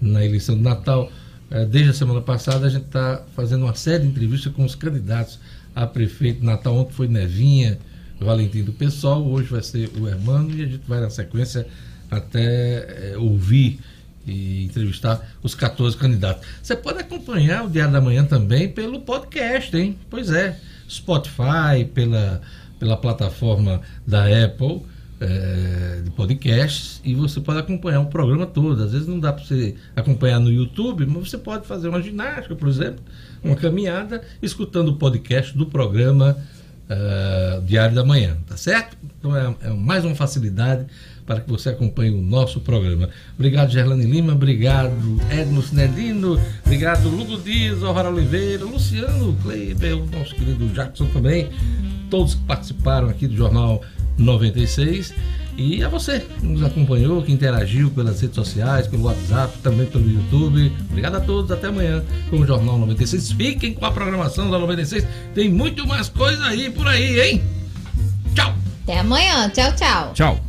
na eleição de Natal. Eh, desde a semana passada, a gente está fazendo uma série de entrevistas com os candidatos a prefeito Natal. Ontem foi Nevinha, Valentim do PSOL. Hoje vai ser o Hermano e a gente vai, na sequência, até eh, ouvir e entrevistar os 14 candidatos. Você pode acompanhar o Diário da Manhã também pelo podcast, hein? Pois é, Spotify, pela, pela plataforma da Apple eh, de podcasts e você pode acompanhar o programa todo. Às vezes não dá para você acompanhar no YouTube, mas você pode fazer uma ginástica, por exemplo, uma caminhada, escutando o podcast do programa eh, Diário da Manhã, tá certo? Então é, é mais uma facilidade para que você acompanhe o nosso programa. Obrigado, Gerlane Lima, obrigado, Edmo Cinedino, obrigado, Lugo Dias, Ohara Oliveira, Luciano Kleiber, o nosso querido Jackson também, todos que participaram aqui do Jornal 96. E a você que nos acompanhou, que interagiu pelas redes sociais, pelo WhatsApp, também pelo YouTube. Obrigado a todos, até amanhã com o Jornal 96. Fiquem com a programação da 96, tem muito mais coisa aí por aí, hein? Tchau! Até amanhã. Tchau, tchau. Tchau.